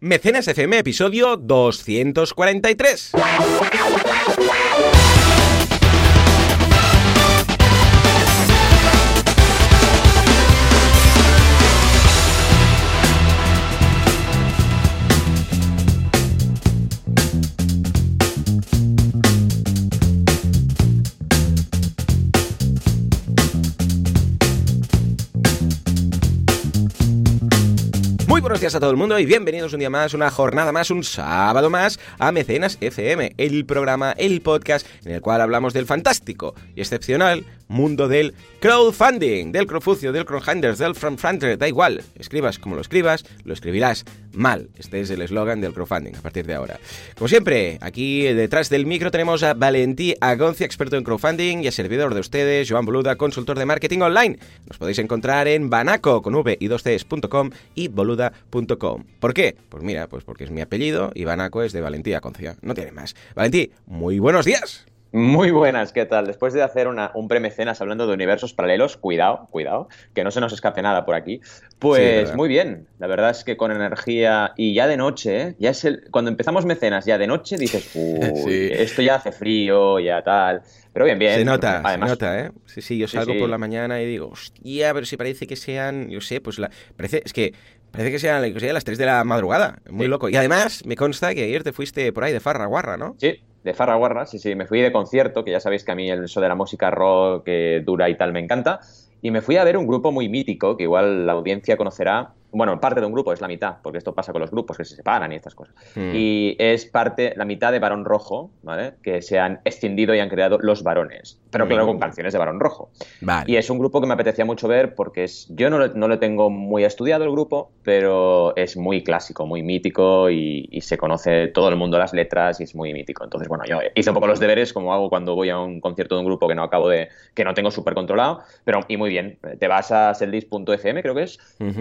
Mecenas FM, episodio 243. Días a todo el mundo y bienvenidos un día más, una jornada más, un sábado más a Mecenas FM, el programa, el podcast en el cual hablamos del fantástico y excepcional mundo del crowdfunding, del crowdfucio, del crowdfunders, del crowdfunder, da igual, escribas como lo escribas, lo escribirás mal. Este es el eslogan del crowdfunding a partir de ahora. Como siempre, aquí detrás del micro tenemos a Valentí Agoncia, experto en crowdfunding y a servidor de ustedes, Joan Boluda, consultor de marketing online. Nos podéis encontrar en banaco con v y 2cs.com y boluda.com. ¿Por qué? Pues mira, pues porque es mi apellido y Banaco es de Valentí Agoncia. No tiene más. Valentí, muy buenos días. Muy buenas, ¿qué tal? Después de hacer una, un premecenas hablando de universos paralelos, cuidado, cuidado, que no se nos escape nada por aquí. Pues Sí, muy bien, la verdad es que con energía y ya de noche, ¿eh? ya es el, cuando empezamos mecenas ya de noche dices, uy, Sí. esto ya hace frío, ya tal. Pero bien, bien. Se nota, Además, se nota, ¿eh? Sí, sí, yo salgo sí. por la mañana y digo, hostia, pero si parece que sean, yo sé, pues la... Parece, es que parece que sean, que sean las 3 de la madrugada, muy Sí. loco. Y además, me consta que ayer te fuiste por ahí de farra guarra, ¿no? Sí, de farra guarra, sí, sí, me fui de concierto, que ya sabéis que a mí el eso de la música rock dura y tal me encanta, y me fui a ver un grupo muy mítico, que igual la audiencia conocerá, bueno, parte de un grupo, es la mitad, porque esto pasa con los grupos que se separan y estas cosas. Mm. Y es parte, la mitad de Barón Rojo, ¿vale? Que se han extendido y han creado Los Varones, pero claro, con canciones de Barón Rojo. Vale. Y es un grupo que me apetecía mucho ver porque es, yo no lo, no lo tengo muy estudiado el grupo, pero es muy clásico, muy mítico y, y se conoce todo el mundo las letras y es muy mítico. Entonces, bueno, yo hice un poco los deberes como hago cuando voy a un concierto de un grupo que no acabo de, que no tengo súper controlado, pero y muy bien. Te vas a seldis.fm creo que es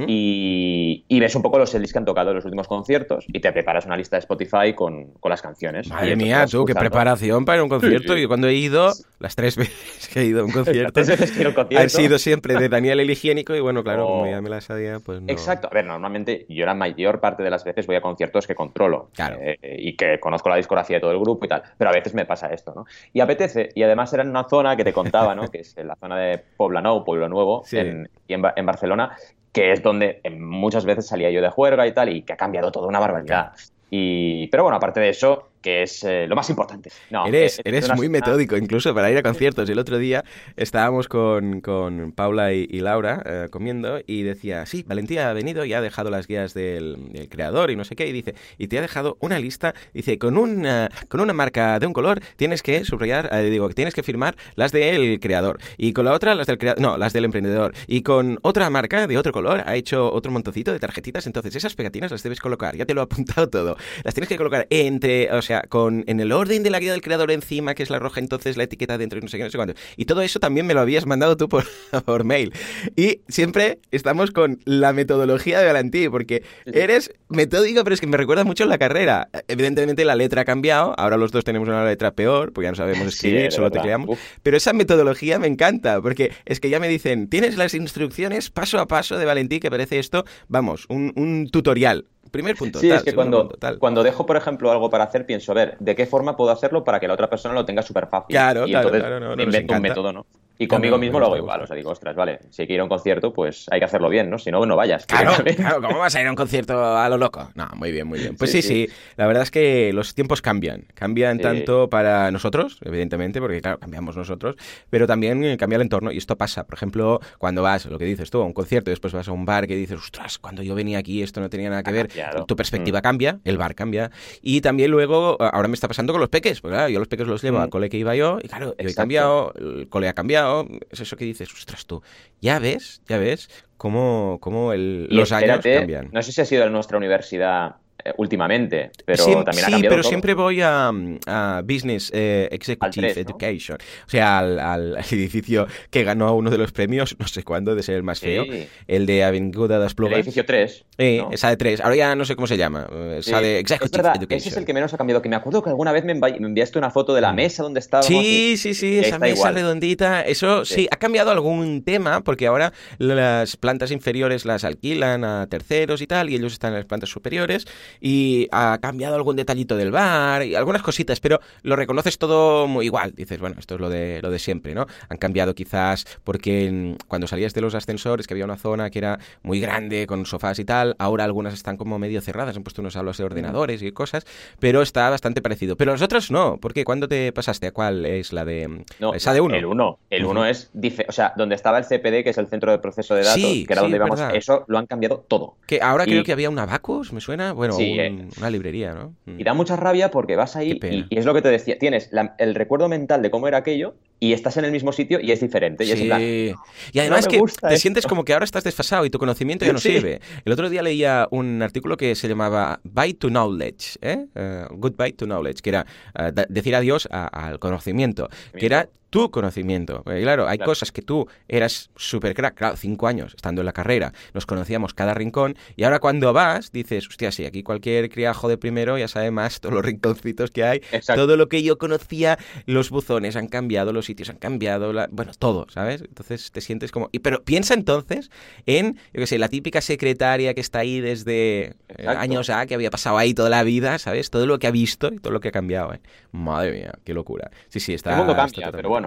y, y ves un poco los seldis que han tocado en los últimos conciertos y te preparas una lista de Spotify con, con las canciones. Y Madre mía, tú, qué preparación para un concierto. Sí. Yo cuando he ido, las tres veces que he ido a un concierto, Tres veces que he ido a un concierto. han sido siempre de Daniel el Higiénico y bueno, claro, como Oh. ya me las sabía, pues no. Exacto. A ver, normalmente yo la mayor parte de las veces voy a conciertos que controlo Claro. eh, y que conozco la discografía de todo el grupo y tal, pero a veces me pasa esto, ¿no? Y apetece, y además era en una zona que te contaba, ¿no? Que es la zona de Poblenou, Pueblo Nuevo, Sí. en, y en, Ba- en Barcelona, que es donde eh, muchas veces salía yo de juerga y tal, y que ha cambiado todo una barbaridad. Y, pero bueno, aparte de eso, que es eh, lo más importante. No, Eres, eh, eres una muy metódico, incluso para ir a conciertos. El otro día estábamos con, con Paula y, y Laura eh, comiendo y decía, sí, Valentía ha venido y ha dejado las guías del, del creador y no sé qué, y dice, y te ha dejado una lista, dice, con una, con una marca de un color tienes que subrayar, eh, digo, tienes que firmar las del creador, y con la otra las del creador, no, las del emprendedor, y con otra marca de otro color ha hecho otro montoncito de tarjetitas, entonces esas pegatinas las debes colocar, ya te lo he apuntado todo, las tienes que colocar entre, o sea, con en el orden de la guía del creador encima, que es la roja, entonces la etiqueta dentro y no sé qué, no sé cuánto. Y todo eso también me lo habías mandado tú por, por mail. Y siempre estamos con la metodología de Valentí, porque eres metódico, pero es que me recuerda mucho en la carrera. Evidentemente la letra ha cambiado, ahora los dos tenemos una letra peor, porque ya no sabemos Sí, escribir, solo tecleamos. Uf. Pero esa metodología me encanta, porque es que ya me dicen, tienes las instrucciones paso a paso de Valentí, que parece esto, vamos, un, un tutorial. Primer punto. Sí, tal, es que cuando, punto, tal. cuando dejo, por ejemplo, algo para hacer, pienso, a ver, ¿de qué forma puedo hacerlo para que la otra persona lo tenga súper fácil? Claro, y claro, entonces claro, no, no, invento un método, ¿no? Y conmigo mismo lo hago igual, o sea, digo, ostras, vale, si hay que ir a un concierto, pues hay que hacerlo bien, ¿no? Si no, no vayas. Claro, claro, ¿cómo vas a ir a un concierto a lo loco? No, muy bien, muy bien. Pues sí, Sí, sí, la verdad es que los tiempos cambian. Cambian Sí. tanto para nosotros, evidentemente, porque claro, cambiamos nosotros, pero también eh, cambia el entorno. Y esto pasa, por ejemplo, cuando vas, lo que dices tú, a un concierto y después vas a un bar que dices, ostras, cuando yo venía aquí esto no tenía nada que Ha ver. Tu perspectiva Mm. cambia, el bar cambia. Y también luego, ahora me está pasando con los peques, porque claro, yo los peques los llevo Mm. al cole que iba yo, y claro, yo he cambiado, el cole ha cambiado. Es eso que dices, ostras, tú, ya ves, ya ves cómo, cómo el- los años espérate, cambian. No sé si ha sido en nuestra universidad últimamente, pero Siem- también ha sí, cambiado pero todo. siempre voy a, a Business eh, Executive Al tres, ¿no? Education. O sea, al, al- edificio que ganó uno de los premios, no sé cuándo, de ser el más feo. Sí. El de Avinguda das El Plugas. edificio 3. Eh, ¿no? Esa de tres. Ahora ya no sé cómo se llama. eh, Esa Sí, de es Executive verdad, Education. ese es el que menos ha cambiado. Que me acuerdo que alguna vez me, envi- me enviaste una foto de la Mm. mesa donde estábamos. Sí, sí, sí, esa mesa igual. redondita. Eso sí. Sí. ha cambiado algún tema porque ahora las plantas inferiores las alquilan a terceros y tal, y ellos están en las plantas superiores. Y ha cambiado algún detallito del bar y algunas cositas, pero lo reconoces todo muy igual. Dices, bueno, esto es lo de, lo de siempre, ¿no? Han cambiado quizás porque cuando salías de los ascensores, que había una zona que era muy grande con sofás y tal, ahora algunas están como medio cerradas, han puesto unos aulas de ordenadores y cosas, pero está bastante parecido. Pero los otros no, ¿por qué? ¿Cuándo te pasaste? ¿A cuál es la de...? No, esa de uno. El uno. El uno es, dice, o sea, donde estaba el CPD, que es el centro de proceso de datos, Sí, que era sí, donde es íbamos, eso lo han cambiado todo. Que ahora Y- creo que había un Abacus, ¿me suena? Bueno, Sí, un- eh. una librería, ¿no? Mm. Y da mucha rabia porque vas ahí y, y es lo que te decía, tienes la- el recuerdo mental de cómo era aquello y estás en el mismo sitio y es diferente. Y es en plan, Sí. Y además que te esto. sientes como que ahora estás desfasado y tu conocimiento ya no Sí. sirve. El otro día leía un artículo que se llamaba Bye to Knowledge, ¿eh? Eh, Goodbye to Knowledge, que era eh, decir adiós al conocimiento, que era tu conocimiento. Porque, claro, hay Claro. cosas que tú eras súper crack, claro, cinco años estando en la carrera, nos conocíamos cada rincón, y ahora cuando vas dices, hostia, sí, aquí cualquier criajo de primero ya sabe más todos los rinconcitos que hay, Exacto. todo lo que yo conocía, los buzones han cambiado, los sitios han cambiado, la- bueno, todo, ¿sabes? Entonces te sientes como... pero piensa entonces en, yo qué sé, la típica secretaria que está ahí desde eh, años A, que había pasado ahí toda la vida, ¿sabes? Todo lo que ha visto y todo lo que ha cambiado, ¿eh? Madre mía, qué locura. Sí, sí, está... el mundo está cambia, pero bueno.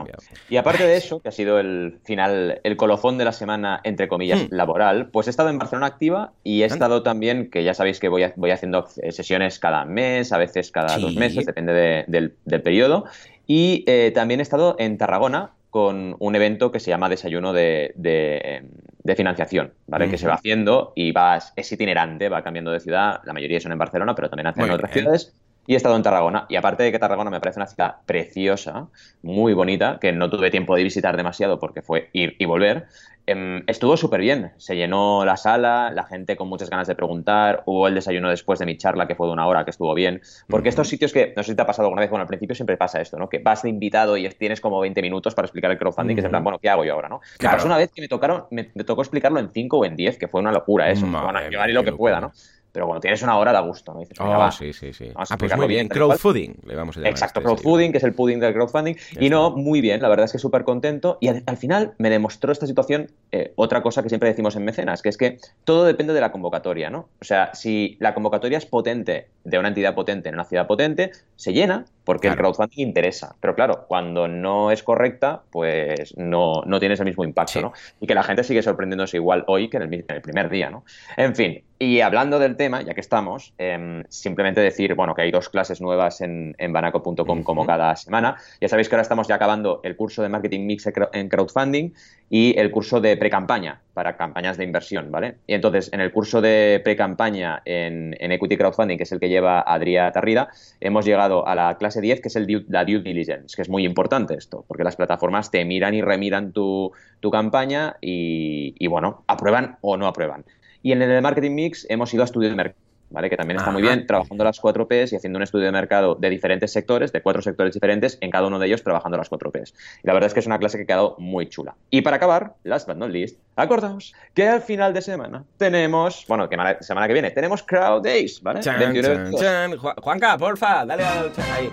Y aparte de eso, que ha sido el final, el colofón de la semana, entre comillas, Hmm. laboral, pues he estado en Barcelona activa y he estado también, que ya sabéis que voy, a- voy haciendo sesiones cada mes, a veces cada Sí. dos meses, depende de- del, del periodo. Y eh, también he estado en Tarragona con un evento que se llama Desayuno de, de- de Financiación, ¿vale? Que se va haciendo y va, es itinerante, va cambiando de ciudad. La mayoría son en Barcelona, pero también hacen en otras ciudades. Y he estado en Tarragona. Y aparte de que Tarragona me parece una ciudad preciosa, muy bonita, que no tuve tiempo de visitar demasiado porque fue ir y volver, em, estuvo súper bien. Se llenó la sala, la gente con muchas ganas de preguntar. Hubo el desayuno después de mi charla, que fue de una hora, que estuvo bien. Porque estos sitios que, no sé si te ha pasado alguna vez, bueno, al principio siempre pasa esto, ¿no? Que vas de invitado y tienes como 20 minutos para explicar el crowdfunding, que es en plan, bueno, ¿qué hago yo ahora, no? Me Claro. pasó una vez que me tocaron, me, me tocó explicarlo en 5 o en 10, que fue una locura eso. Madre bueno, yo haré lo que pueda, locura. ¿no? Pero cuando tienes una hora da gusto, ¿no? Dices, Oh, va. sí, sí, sí. Vamos a Ah, pues muy bien. Crowdfunding, le vamos a llamar. Exacto, este crowdfunding, que es el pudding del crowdfunding. Ya Y no, muy bien, la verdad es que súper contento. Y al, al final me demostró esta situación eh, otra cosa que siempre decimos en Mecenas, que es que todo depende de la convocatoria, ¿no? O sea, si la convocatoria es potente, de una entidad potente en una ciudad potente, se llena porque el crowdfunding interesa. Pero claro, cuando no es correcta, pues no, no tienes el mismo impacto, Sí. ¿no? Y que la gente sigue sorprendiéndose igual hoy que en el, en el primer día, ¿no? En fin, y hablando del tema, ya que estamos, em, simplemente decir, bueno, que hay dos clases nuevas en, en banaco.com como cada semana. Ya sabéis que ahora estamos ya acabando el curso de Marketing Mix en crowd- en crowdfunding y el curso de pre-campaña para campañas de inversión, ¿vale? Y entonces, en el curso de pre-campaña en, en Equity Crowdfunding, que es el que lleva Adrià Tarrida, hemos llegado a la clase 10, que es el due- la due diligence, que es muy importante esto, porque las plataformas te miran y remiran tu, tu campaña y, y, bueno, aprueban o no aprueban. Y en el Marketing Mix hemos ido a estudio de mercado. ¿Vale? Que también está muy bien, trabajando las 4 Ps y haciendo un estudio de mercado de diferentes sectores, de cuatro sectores diferentes, en cada uno de ellos trabajando las 4 Ps. Y la verdad es que es una clase que ha quedado muy chula. Y para acabar, last but not least, acordaos que al final de semana tenemos, bueno, que semana que viene, tenemos Crowd Days, ¿vale? Chan, 21 chan, chan. Ju- Juanca, porfa, dale al ahí.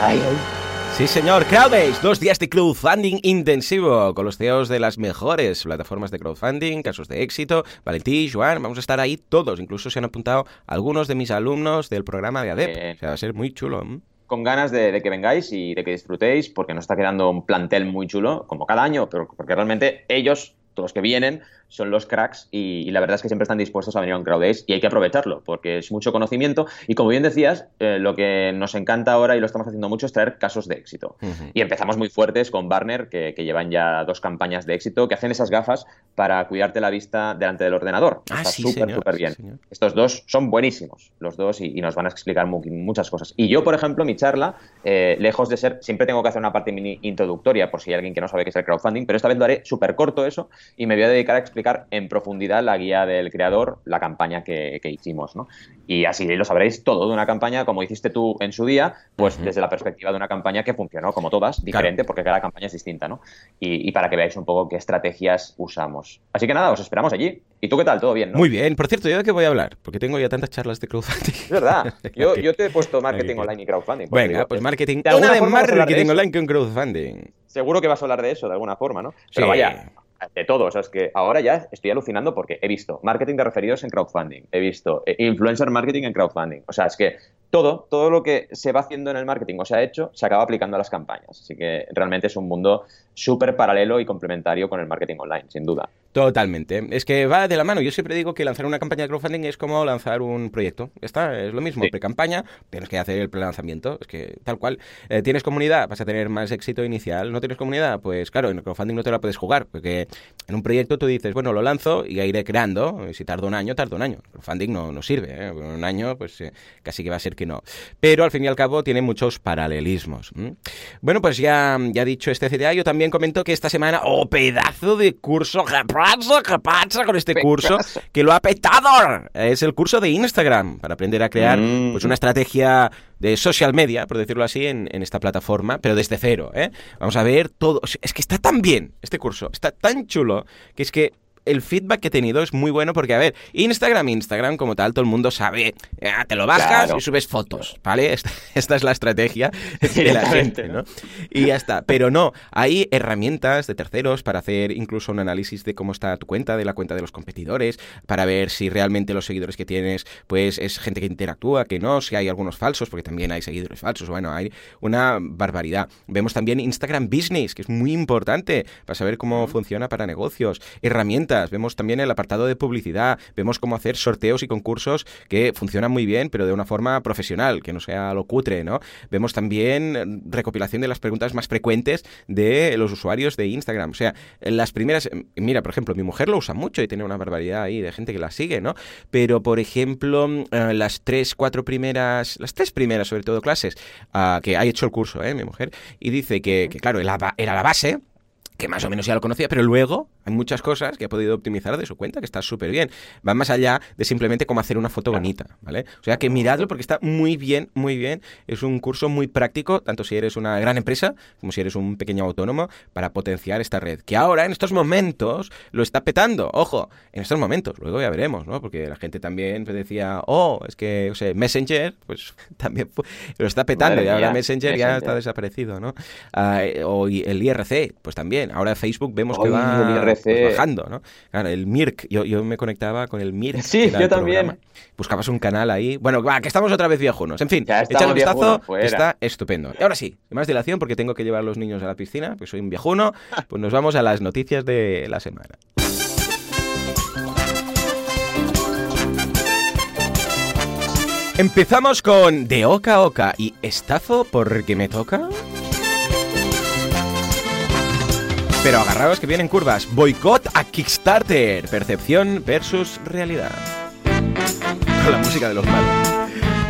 Ay, ay. Sí, señor. Crowdbase, dos días de crowdfunding intensivo con los CEOs de las mejores plataformas de crowdfunding, casos de éxito. Valentí, Joan, vamos a estar ahí todos. Incluso se han apuntado algunos de mis alumnos del programa de ADEP. Bien. O sea, va a ser muy chulo. con ganas de, de que vengáis y de que disfrutéis, porque nos está quedando un plantel muy chulo, como cada año, pero porque realmente ellos, todos los que vienen, son los cracks y, y la verdad es que siempre están dispuestos a venir a un Crowd Days y hay que aprovecharlo, porque es mucho conocimiento y como bien decías, eh, lo que nos encanta ahora y lo estamos haciendo mucho es traer casos de éxito. Y empezamos muy fuertes con Barner, que, que llevan ya dos campañas de éxito, que hacen esas gafas para cuidarte la vista delante del ordenador. Ah, Está sí, súper, señor, súper sí, bien. Estos dos son buenísimos, los dos, y, y nos van a explicar mu- muchas cosas. Y yo, por ejemplo, mi charla, eh, lejos de ser, siempre tengo que hacer una parte mini introductoria por si hay alguien que no sabe qué es el crowdfunding, pero esta vez lo haré súper corto eso y me voy a dedicar a explicar en profundidad la guía del creador, la campaña que, que hicimos, ¿no? Y así lo sabréis todo de una campaña, como hiciste tú en su día, pues desde la perspectiva de una campaña que funcionó, como todas, diferente, porque cada campaña es distinta, ¿no? Y, y para que veáis un poco qué estrategias usamos. Así que nada, os esperamos allí. ¿Y tú qué tal? ¿Todo bien? ¿no? Muy bien. Por cierto, ¿yo de qué voy a hablar? Porque tengo ya tantas charlas de crowdfunding. Es verdad. Yo, yo te he puesto marketing online y crowdfunding. Venga, digo, pues es- marketing. de Una de marketing online con crowdfunding. Seguro que vas a hablar de eso de alguna forma, ¿no? Pero Sí. vaya, de todo. O sea, es que ahora ya estoy alucinando porque he visto marketing de referidos en crowdfunding, he visto eh, influencer marketing en crowdfunding. O sea, es que todo, todo lo que se va haciendo en el marketing o se ha hecho, se acaba aplicando a las campañas. Así que realmente es un mundo súper paralelo y complementario con el marketing online, sin duda. Totalmente. Es que va de la mano. Yo siempre digo que lanzar una campaña de crowdfunding es como lanzar un proyecto. Está, es lo mismo. Pre-campaña, tienes que hacer el pre-lanzamiento. Es que tal cual. Eh, ¿Tienes comunidad? Vas a tener más éxito inicial. ¿No tienes comunidad? Pues claro, en el crowdfunding no te la puedes jugar. Porque en un proyecto tú dices, bueno, lo lanzo y iré creando. Y si tarda un año, tarda un año. El crowdfunding no, no sirve. ¿eh? Un año, pues eh, casi que va a ser que no. Pero al fin y al cabo tiene muchos paralelismos. Bueno, pues ya, ya dicho este CTA, yo también comento que esta semana, ¡oh, pedazo de curso! ¿Qué pasa con este curso? Que lo ha petado. Es el curso de Instagram para aprender a crear mm. pues, una estrategia de social media, por decirlo así, en, en, esta plataforma, pero desde cero. ¿eh? Vamos a ver todo. Es que está tan bien este curso, está tan chulo, que es que el feedback que he tenido es muy bueno porque, a ver, Instagram, Instagram como tal, todo el mundo sabe, eh, te lo bajas y subes fotos, ¿vale? Esta, es la estrategia de la gente, ¿no? Y ya está. Pero no, hay herramientas de terceros para hacer incluso un análisis de cómo está tu cuenta, de la cuenta de los competidores, para ver si realmente los seguidores que tienes, pues es gente que interactúa, que no, si hay algunos falsos, porque también hay seguidores falsos. Bueno, hay una barbaridad. Vemos también Instagram Business, que es muy importante para saber cómo funciona para negocios. Herramientas vemos también el apartado de publicidad, vemos cómo hacer sorteos y concursos que funcionan muy bien, pero de una forma profesional, que no sea lo cutre, ¿no? Vemos también recopilación de las preguntas más frecuentes de los usuarios de Instagram. O sea, las primeras, mira, por ejemplo, mi mujer lo usa mucho y tiene una barbaridad ahí de gente que la sigue, ¿no? Pero, por ejemplo, eh, las tres, cuatro primeras, las tres primeras, sobre todo, clases, ah, que ha hecho el curso, ¿eh? Mi mujer, y dice que claro, era la base, que más o menos ya lo conocía, pero luego hay muchas cosas que ha podido optimizar de su cuenta, que está súper bien. Van más allá de simplemente cómo hacer una foto bonita, ¿vale? O sea que miradlo porque está muy bien, muy bien. Es un curso muy práctico, tanto si eres una gran empresa como si eres un pequeño autónomo, para potenciar esta red. Que ahora, en estos momentos, lo está petando. Ojo, en estos momentos, luego ya veremos, ¿no? Porque la gente también decía, oh, es que, o sea, Messenger, pues también lo está petando. y ahora Messenger, ya está desaparecido, ¿no? Ah, o el IRC, pues también Ahora Facebook vemos que va pues, bajando, ¿no? Claro, el Mirk, yo, yo, me conectaba con el Mirk. Sí, yo también. Buscabas un canal ahí. Bueno, va, que estamos otra vez viejunos. En fin, echad un vistazo, está estupendo. Y ahora sí, más dilación porque tengo que llevar a los niños a la piscina, pues soy un viejuno, pues nos vamos a las noticias de la semana. Empezamos con De Oca Oca y Estazo porque me toca. Pero agarraos que vienen curvas. Boicot a Kickstarter. Percepción versus realidad. Con la música de los malos.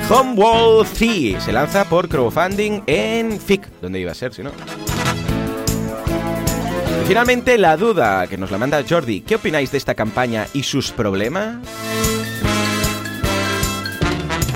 Homeworld 3 se lanza por crowdfunding en FIC. ¿Dónde iba a ser si no? finalmente la duda que nos la manda Jordi. ¿Qué opináis de esta campaña y sus problemas?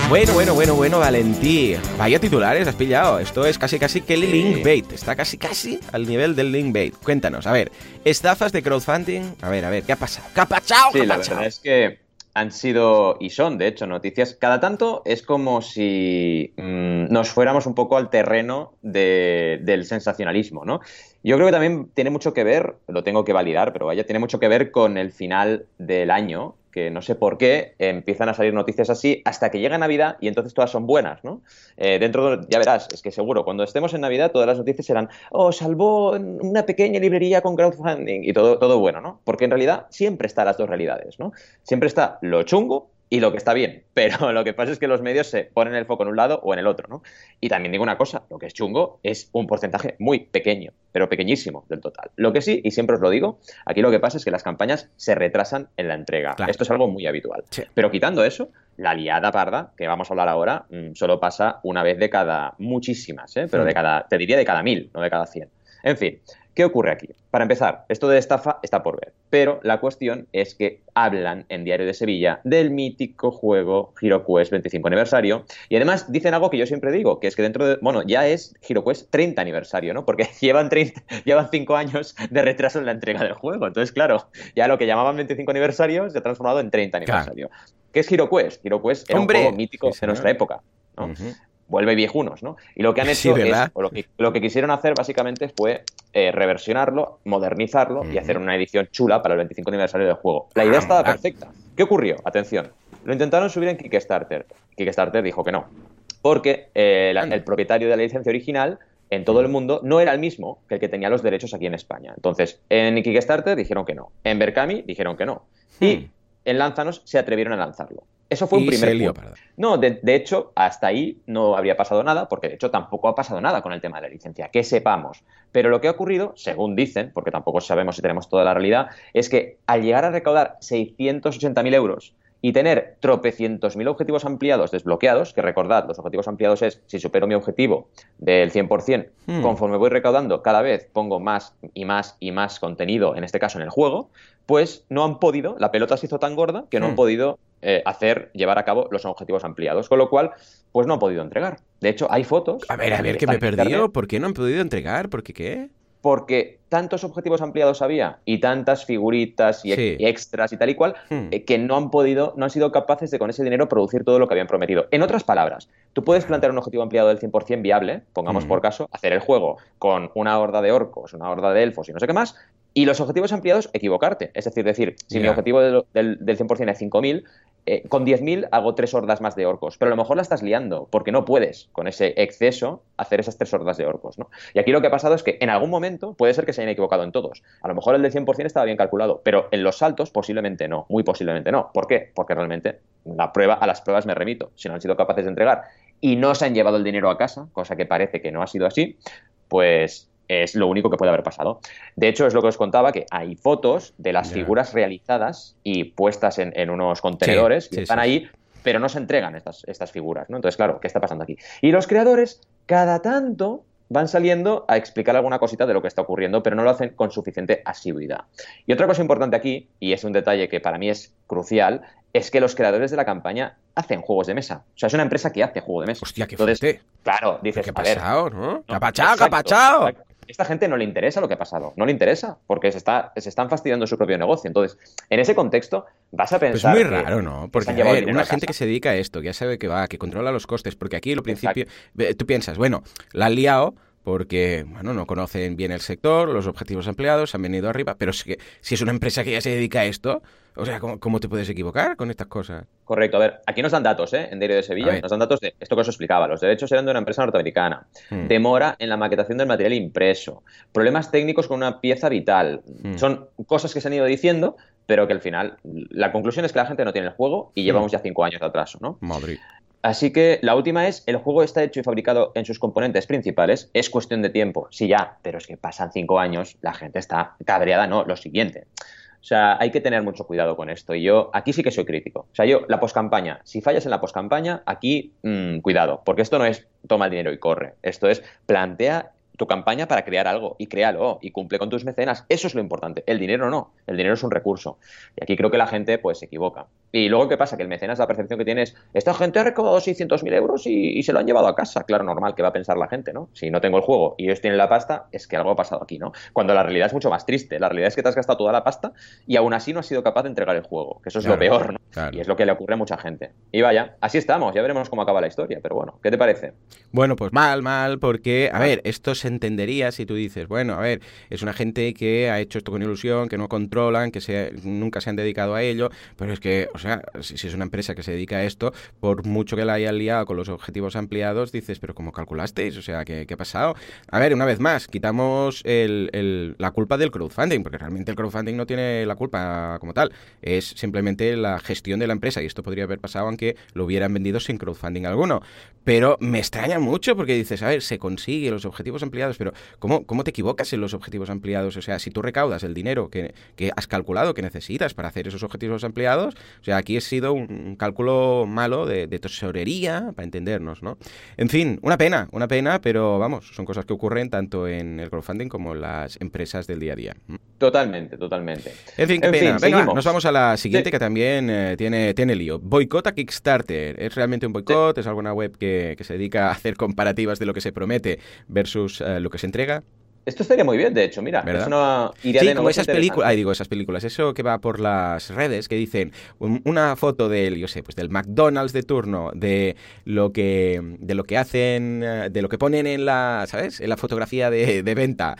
Bueno, bueno, bueno, bueno, Valentí. Vaya titulares, has pillado. Esto es casi, casi que el linkbait. Está casi, casi al nivel del linkbait. Cuéntanos, a ver, estafas de crowdfunding. A ver, a ver, ¿qué ha pasado? ¿Qué ha pasado? Sí, la verdad es que han sido y son, de hecho, noticias. Cada tanto es como si mm, nos fuéramos un poco al terreno del sensacionalismo, ¿no? Yo creo que también tiene mucho que ver, lo tengo que validar, pero vaya, tiene mucho que ver con el final del año que no sé por qué empiezan a salir noticias así hasta que llega Navidad y entonces todas son buenas, ¿no? Eh, dentro, ya verás, es que seguro, cuando estemos en Navidad todas las noticias serán, oh, salvó una pequeña librería con crowdfunding y todo, todo bueno, ¿no? Porque en realidad siempre están las dos realidades, ¿no? Siempre está lo chungo y lo que está bien. Pero lo que pasa es que los medios se ponen el foco en un lado o en el otro, ¿no? Y también digo una cosa, lo que es chungo es un porcentaje muy pequeño, pero pequeñísimo del total. Lo que sí, y siempre os lo digo, aquí lo que pasa es que las campañas se retrasan en la entrega. Esto es algo muy habitual. Pero quitando eso, la liada parda, que vamos a hablar ahora, mm, solo pasa una vez de cada muchísimas, ¿eh? Pero de cada, te diría de cada mil, no de cada cien. En fin, ¿Qué ocurre aquí? Para empezar, esto de estafa está por ver, pero la cuestión es que hablan en Diario de Sevilla del mítico juego HeroQuest 25 aniversario y además dicen algo que yo siempre digo, que es que dentro de, bueno, ya es HeroQuest 30 aniversario, ¿no? Porque llevan 30, llevan 5 años de retraso en la entrega del juego, entonces claro, ya lo que llamaban 25 aniversario se ha transformado en 30 aniversario. ¿Qué es HeroQuest? HeroQuest era un juego mítico de nuestra época, ¿no? Vuelve viejunos, ¿no? Y lo que han hecho es, lo que, lo que, quisieron hacer básicamente fue eh, reversionarlo, modernizarlo y hacer una edición chula para el 25 aniversario del juego. La idea estaba perfecta. ¿Qué ocurrió? Atención. Lo intentaron subir en Kickstarter. Kickstarter dijo que no. Porque eh, el propietario de la licencia original en todo el mundo no era el mismo que el que tenía los derechos aquí en España. Entonces, en Kickstarter dijeron que no. En Berkami dijeron que no. Y hmm. en Lanzanos se atrevieron a lanzarlo. Eso fue un primer No, de, hecho, hasta ahí no habría pasado nada, porque de hecho tampoco ha pasado nada con el tema de la licencia, que sepamos. Pero lo que ha ocurrido, según dicen, porque tampoco sabemos si tenemos toda la realidad, es que al llegar a recaudar 680.000 euros y tener tropecientos mil objetivos ampliados desbloqueados, que recordad, los objetivos ampliados es si supero mi objetivo del 100%, hmm. conforme voy recaudando, cada vez pongo más y más y más contenido, en este caso en el juego, pues no han podido, la pelota se hizo tan gorda que no han hmm. podido eh, hacer, llevar a cabo los objetivos ampliados, con lo cual, pues no han podido entregar. De hecho, hay fotos. A ver, a ver, que me he perdido. ¿Por qué no han podido entregar? ¿Por qué qué? Porque tantos objetivos ampliados había y tantas figuritas y, extras y tal y cual hmm. eh, que no han podido, no han sido capaces de con ese dinero producir todo lo que habían prometido. En otras palabras, tú puedes plantear un objetivo ampliado del 100% viable, pongamos hmm. por caso, hacer el juego con una horda de orcos, una horda de elfos y no sé qué más, y los objetivos ampliados, equivocarte. Es decir, decir, si mi objetivo del, del, del 100% es 5.000, eh, con 10.000 hago tres hordas más de orcos, pero a lo mejor la estás liando porque no puedes con ese exceso hacer esas tres hordas de orcos. ¿no? Y aquí lo que ha pasado es que en algún momento puede ser que se hayan equivocado en todos. A lo mejor el del 100% estaba bien calculado, pero en los saltos posiblemente no, muy posiblemente no. ¿Por qué? Porque realmente la prueba, a las pruebas me remito. Si no han sido capaces de entregar y no se han llevado el dinero a casa, cosa que parece que no ha sido así, pues es lo único que puede haber pasado. De hecho, es lo que os contaba, que hay fotos de las figuras realizadas y puestas en, unos contenedores que están ahí, pero no se entregan estas, estas figuras, ¿no? Entonces, claro, ¿qué está pasando aquí? Y los creadores, cada tanto, van saliendo a explicar alguna cosita de lo que está ocurriendo, pero no lo hacen con suficiente asiduidad. Y otra cosa importante aquí, y es un detalle que para mí es crucial, es que los creadores de la campaña hacen juegos de mesa. O sea, es una empresa que hace juego de mesa. Hostia, qué Entonces, Claro, dices, ¿qué ha pasado, no? ¿Qué ha. Esta gente no le interesa lo que ha pasado, no le interesa, porque se, está, se están fastidiando su propio negocio. Entonces, en ese contexto, vas a pensar. es muy raro, ¿no? Porque a ver, una gente que se dedica a esto, que ya sabe que va, que controla los costes, porque aquí al principio tú piensas, bueno, la han liado porque bueno, no conocen bien el sector, los objetivos empleados, han venido arriba, pero si, si es una empresa que ya se dedica a esto, o sea, ¿cómo, te puedes equivocar con estas cosas? Correcto, a ver, aquí nos dan datos, ¿eh? En Diario de Sevilla, nos dan datos de esto que os explicaba, los derechos eran de una empresa norteamericana, hmm. demora en la maquetación del material impreso, problemas técnicos con una pieza vital, hmm. son cosas que se han ido diciendo, pero que al final, la conclusión es que la gente no tiene el juego y hmm. llevamos ya cinco años de atraso, ¿no? Madrid. Así que la última es, el juego está hecho y fabricado en sus componentes principales, es cuestión de tiempo, sí ya, pero es que pasan cinco años, la gente está cabreada, no, lo siguiente. O sea, hay que tener mucho cuidado con esto. Y yo aquí sí que soy crítico. O sea, yo, la poscampaña, si fallas en la poscampaña, aquí mm, cuidado, porque esto no es toma el dinero y corre. Esto es plantea tu campaña para crear algo y créalo y cumple con tus mecenas. Eso es lo importante. El dinero no. El dinero es un recurso. Y aquí creo que la gente pues se equivoca. Y luego, ¿qué pasa? Que el mecenas, la percepción que tienes, esta gente ha recaudado 600.000 euros y, se lo han llevado a casa. Claro, normal, que va a pensar la gente, ¿no? Si no tengo el juego y ellos tienen la pasta, es que algo ha pasado aquí, ¿no? Cuando la realidad es mucho más triste. La realidad es que te has gastado toda la pasta y aún así no has sido capaz de entregar el juego. Que eso es lo peor, ¿no? Y es lo que le ocurre a mucha gente. Y vaya, así estamos. Ya veremos cómo acaba la historia. Pero bueno, ¿qué te parece? Bueno, pues mal, mal, porque, a ver, esto se entendería si tú dices, bueno, a ver, es una gente que ha hecho esto con ilusión, que no controlan, que se, nunca se han dedicado a ello, pero es que, o sea, si, es una empresa que se dedica a esto, por mucho que la hayan liado con los objetivos ampliados, dices, pero ¿cómo calculasteis? O sea, ¿qué, ha pasado? A ver, una vez más, quitamos el, la culpa del crowdfunding, porque realmente el crowdfunding no tiene la culpa como tal, es simplemente la gestión de la empresa, y esto podría haber pasado aunque lo hubieran vendido sin crowdfunding alguno. Pero me extraña mucho porque dices, a ver, se consigue los objetivos ampliados, pero ¿Cómo, te equivocas en los objetivos ampliados? O sea, si tú recaudas el dinero que, has calculado que necesitas para hacer esos objetivos ampliados, o sea, aquí ha sido un, cálculo malo de, tesorería, para entendernos, ¿no? En fin, una pena, una pena, pero vamos, son cosas que ocurren tanto en el crowdfunding como en las empresas del día a día. Totalmente, totalmente. En fin, qué pena. Venga, nos vamos a la siguiente que también eh, tiene, tiene lío. Boicot a Kickstarter. ¿Es realmente un boicot? ¿Es alguna web que, se dedica a hacer comparativas de lo que se promete versus eh, lo que se entrega? Esto estaría muy bien, de hecho, mira. ¿Verdad? Es una idea Sí, de como esas películas, ay, digo, esas películas, eso que va por las redes, que dicen un- una foto del, yo sé, pues del McDonald's de turno, de lo que, de lo que hacen, eh, de lo que ponen en la, ¿sabes? En la fotografía de, de venta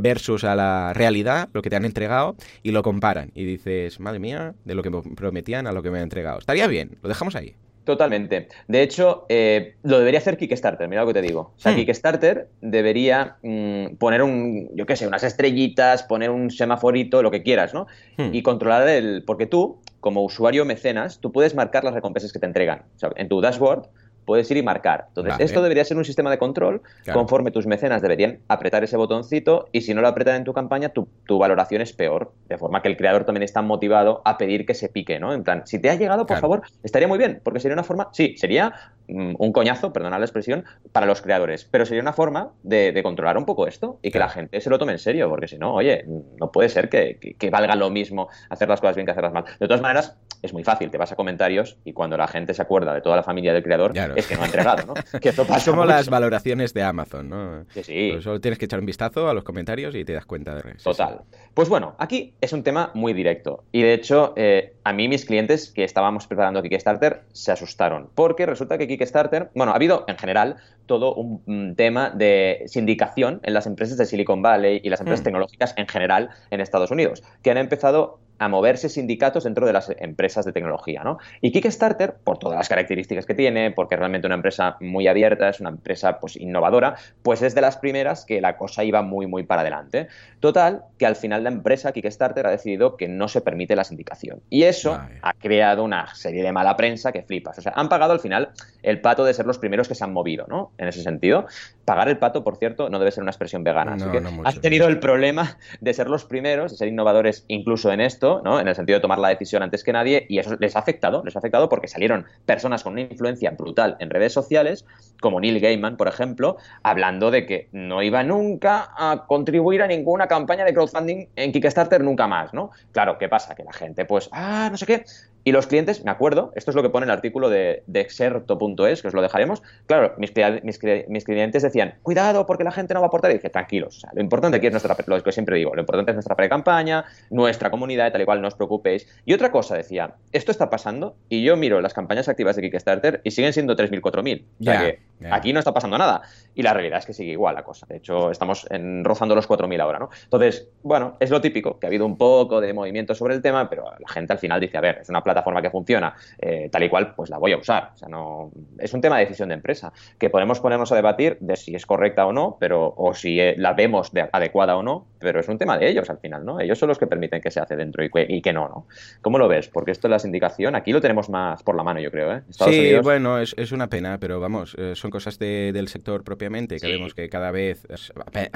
versus a la realidad, lo que te han entregado, y lo comparan. Y dices, madre mía, de lo que me prometían a lo que me han entregado. Estaría bien, lo dejamos ahí. Totalmente. De hecho, eh, lo debería hacer Kickstarter, mira lo que te digo. O sea, Hmm. Kickstarter debería mm, poner un, yo qué sé, unas estrellitas, poner un semaforito, lo que quieras, ¿no? Hmm. Y controlar el... Porque tú, como usuario mecenas, tú puedes marcar las recompensas que te entregan. O sea, en tu dashboard puedes ir y marcar. Entonces, Vale. esto debería ser un sistema de control Claro. conforme tus mecenas deberían apretar ese botoncito y si no lo apretan en tu campaña, tu, tu valoración es peor. De forma que el creador también está motivado a pedir que se pique, ¿no? En plan, si te ha llegado, por Claro. favor, estaría muy bien, porque sería una forma, sí, sería mm, un coñazo, perdonad la expresión, para los creadores, pero sería una forma de, de controlar un poco esto y que Claro. la gente se lo tome en serio, porque si no, oye, no puede ser que, que- que valga lo mismo hacer las cosas bien que hacerlas mal. De todas maneras, es muy fácil, te vas a comentarios y cuando la gente se acuerda de toda la familia del creador, Ya es que no ha entregado, ¿no? Que esto Es pasa como mucho. las valoraciones de Amazon, ¿no? Sí, sí. Pues solo tienes que echar un vistazo a los comentarios y te das cuenta de sí, sí. Total. Pues bueno, aquí es un tema muy directo. Y de hecho, eh, a mí mis clientes que estábamos preparando Kickstarter se asustaron. Porque resulta que Kickstarter, bueno, ha habido en general todo un mm, tema de sindicación en las empresas de Silicon Valley y las empresas Hmm. tecnológicas en general en Estados Unidos, que han empezado a moverse sindicatos dentro de las empresas de tecnología, ¿no? Y Kickstarter, por todas las características que tiene, porque es realmente una empresa muy abierta, es una empresa pues innovadora, pues es de las primeras que la cosa iba muy, muy para adelante. Total, que al final la empresa Kickstarter ha decidido que no se permite la sindicación. Y eso ha creado una serie de mala prensa que flipas. O sea, han pagado al final el pato de ser los primeros que se han movido, ¿no? En ese sentido. Pagar el pato, por cierto, no debe ser una expresión vegana. así No, que no mucho. has tenido el problema de ser los primeros, de ser innovadores incluso en esto, ¿no? En el sentido de tomar la decisión antes que nadie, y eso les ha afectado, les ha afectado porque salieron personas con una influencia brutal en redes sociales, como Neil Gaiman, por ejemplo, hablando de que no iba nunca a contribuir a ninguna campaña de crowdfunding en Kickstarter nunca más, ¿no? Claro, ¿qué pasa? Que la gente, pues, ah, no sé qué. Y los clientes, me acuerdo, esto es lo que pone el artículo de, de exerto.es, que os lo dejaremos. Claro, mis, mis, mis clientes decían, cuidado porque la gente no va a aportar. Y dije, tranquilos, o sea, lo importante aquí es nuestra, lo que siempre digo, lo importante es nuestra pre-campaña, nuestra comunidad, tal y cual, no os preocupéis. Y otra cosa, decía, esto está pasando y yo miro las campañas activas de Kickstarter y siguen siendo 3.000, 4.000. O sea Ya, que aquí no está pasando nada. Y la realidad es que sigue igual la cosa. De hecho, estamos en- rozando los 4.000 ahora, ¿no? Entonces, bueno, es lo típico, que ha habido un poco de movimiento sobre el tema, pero la gente al final dice, a ver, es una plataforma que funciona eh, tal y cual, pues la voy a usar. O sea, no... Es un tema de decisión de empresa, que podemos ponernos a debatir de si es correcta o no, pero o si eh, la vemos de- adecuada o no, pero es un tema de ellos al final, ¿no? Ellos son los que permiten que se hace dentro y que, y que no, ¿no? ¿Cómo lo ves? Porque esto es la sindicación, aquí lo tenemos más por la mano, yo creo, ¿eh? Estados sí, Unidos- bueno, es, es una pena, pero vamos, eh, son cosas de- del sector propiamente, que Sí. vemos que cada vez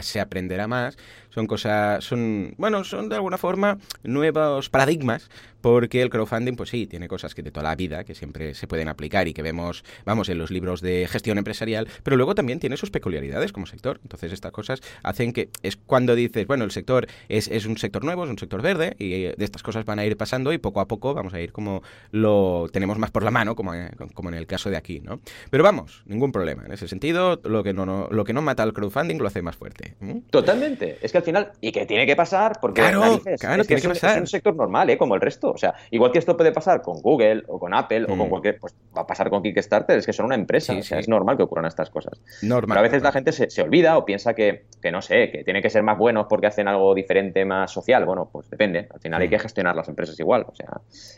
se aprenderá más. Son cosas, son, bueno, son de alguna forma nuevos paradigmas, porque el crowdfunding, pues sí, tiene cosas que de toda la vida, que siempre se pueden aplicar y que vemos, vamos, en los libros de gestión empresarial, pero luego también tiene sus peculiaridades como sector. Entonces, estas cosas hacen que es cuando dices, bueno, el sector es, es un sector nuevo, es un sector verde, y eh, de estas cosas van a ir pasando y poco a poco vamos a ir como lo tenemos más por la mano, como, eh, como en el caso de aquí, ¿no? Pero vamos, ningún problema. En ese sentido, lo que no, no- lo que no mata al crowdfunding lo hace más fuerte. ¿Mm? Totalmente. Es que al final, y que tiene que pasar, porque Claro, narices, claro, es tiene que pasar. es un sector normal, ¿eh? como el resto. O sea, igual que esto puede pasar con Google o con Apple o con Mm. cualquier, pues va a pasar con Kickstarter, es que son una empresa. Sí, o sea, sí. es normal que ocurran estas cosas. Normal. Pero a veces la gente se, se olvida o piensa que, que no sé, que tiene que ser más buenos porque hacen algo diferente, más social. Bueno, pues depende. Al final hay Mm. que gestionar las empresas igual. O sea,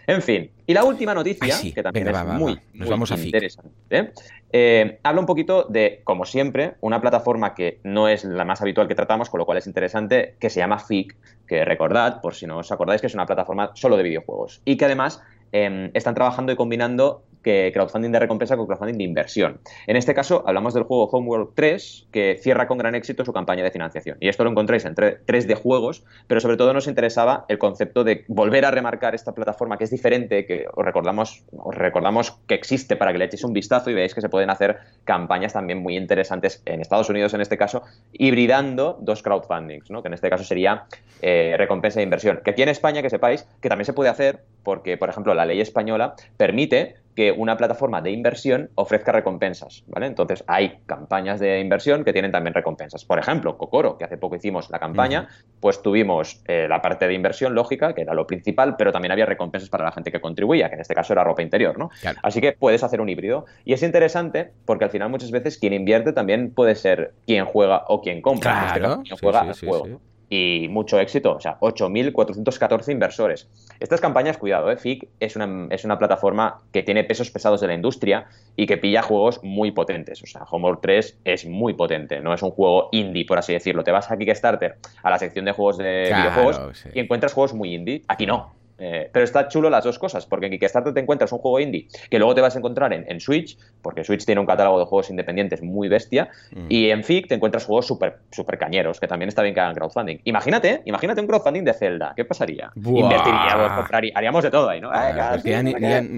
en fin. Y la última noticia, Ay, sí. que también Venga, es va, va, muy, va. Nos muy vamos a interesante. ¿eh? Eh, habla un poquito de, como siempre, una plataforma que no es la más habitual que tratamos, con lo cual es interesante, que se llama FIC, que recordad, por si no os acordáis, que es una plataforma solo de videojuegos. Y que además eh, están trabajando y combinando que crowdfunding de recompensa con crowdfunding de inversión. En este caso, hablamos del juego Homeworld 3, que cierra con gran éxito su campaña de financiación. Y esto lo encontráis en 3D juegos, pero sobre todo nos interesaba el concepto de volver a remarcar esta plataforma que es diferente, que os recordamos, os recordamos que existe para que le echéis un vistazo y veáis que se pueden hacer campañas también muy interesantes en Estados Unidos, en este caso, hibridando dos crowdfundings, ¿no? que en este caso sería eh, recompensa de inversión. Que aquí en España, que sepáis, que también se puede hacer porque, por ejemplo, la ley española permite que una plataforma de inversión ofrezca recompensas, ¿vale? Entonces hay campañas de inversión que tienen también recompensas. Por ejemplo, Cocoro, que hace poco hicimos la campaña, pues tuvimos eh, la parte de inversión lógica, que era lo principal, pero también había recompensas para la gente que contribuía, que en este caso era ropa interior, ¿no? Así que puedes hacer un híbrido. Y es interesante porque al final muchas veces quien invierte también puede ser quien juega o quien compra. Claro, quien juega el juego y mucho éxito, o sea, 8.414 inversores. Estas campañas, cuidado, ¿eh? FIC es una, es una plataforma que tiene pesos pesados de la industria y que pilla juegos muy potentes. O sea, Homeworld 3 es muy potente, no es un juego indie, por así decirlo. Te vas a Kickstarter, a la sección de juegos de videojuegos, y encuentras juegos muy indie. Aquí no. Eh, pero está chulo las dos cosas, porque en Kickstarter te encuentras un juego indie que luego te vas a encontrar en, Switch, porque Switch tiene un catálogo de juegos independientes muy bestia, mm. y en FIC te encuentras juegos súper super cañeros, que también está bien que hagan crowdfunding. Imagínate, imagínate un crowdfunding de Zelda, ¿qué pasaría? Invertiríamos, haríamos de todo ahí, ¿no?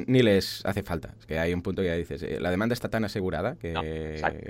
ni, les hace falta, es que hay un punto que ya dices, eh, la demanda está tan asegurada que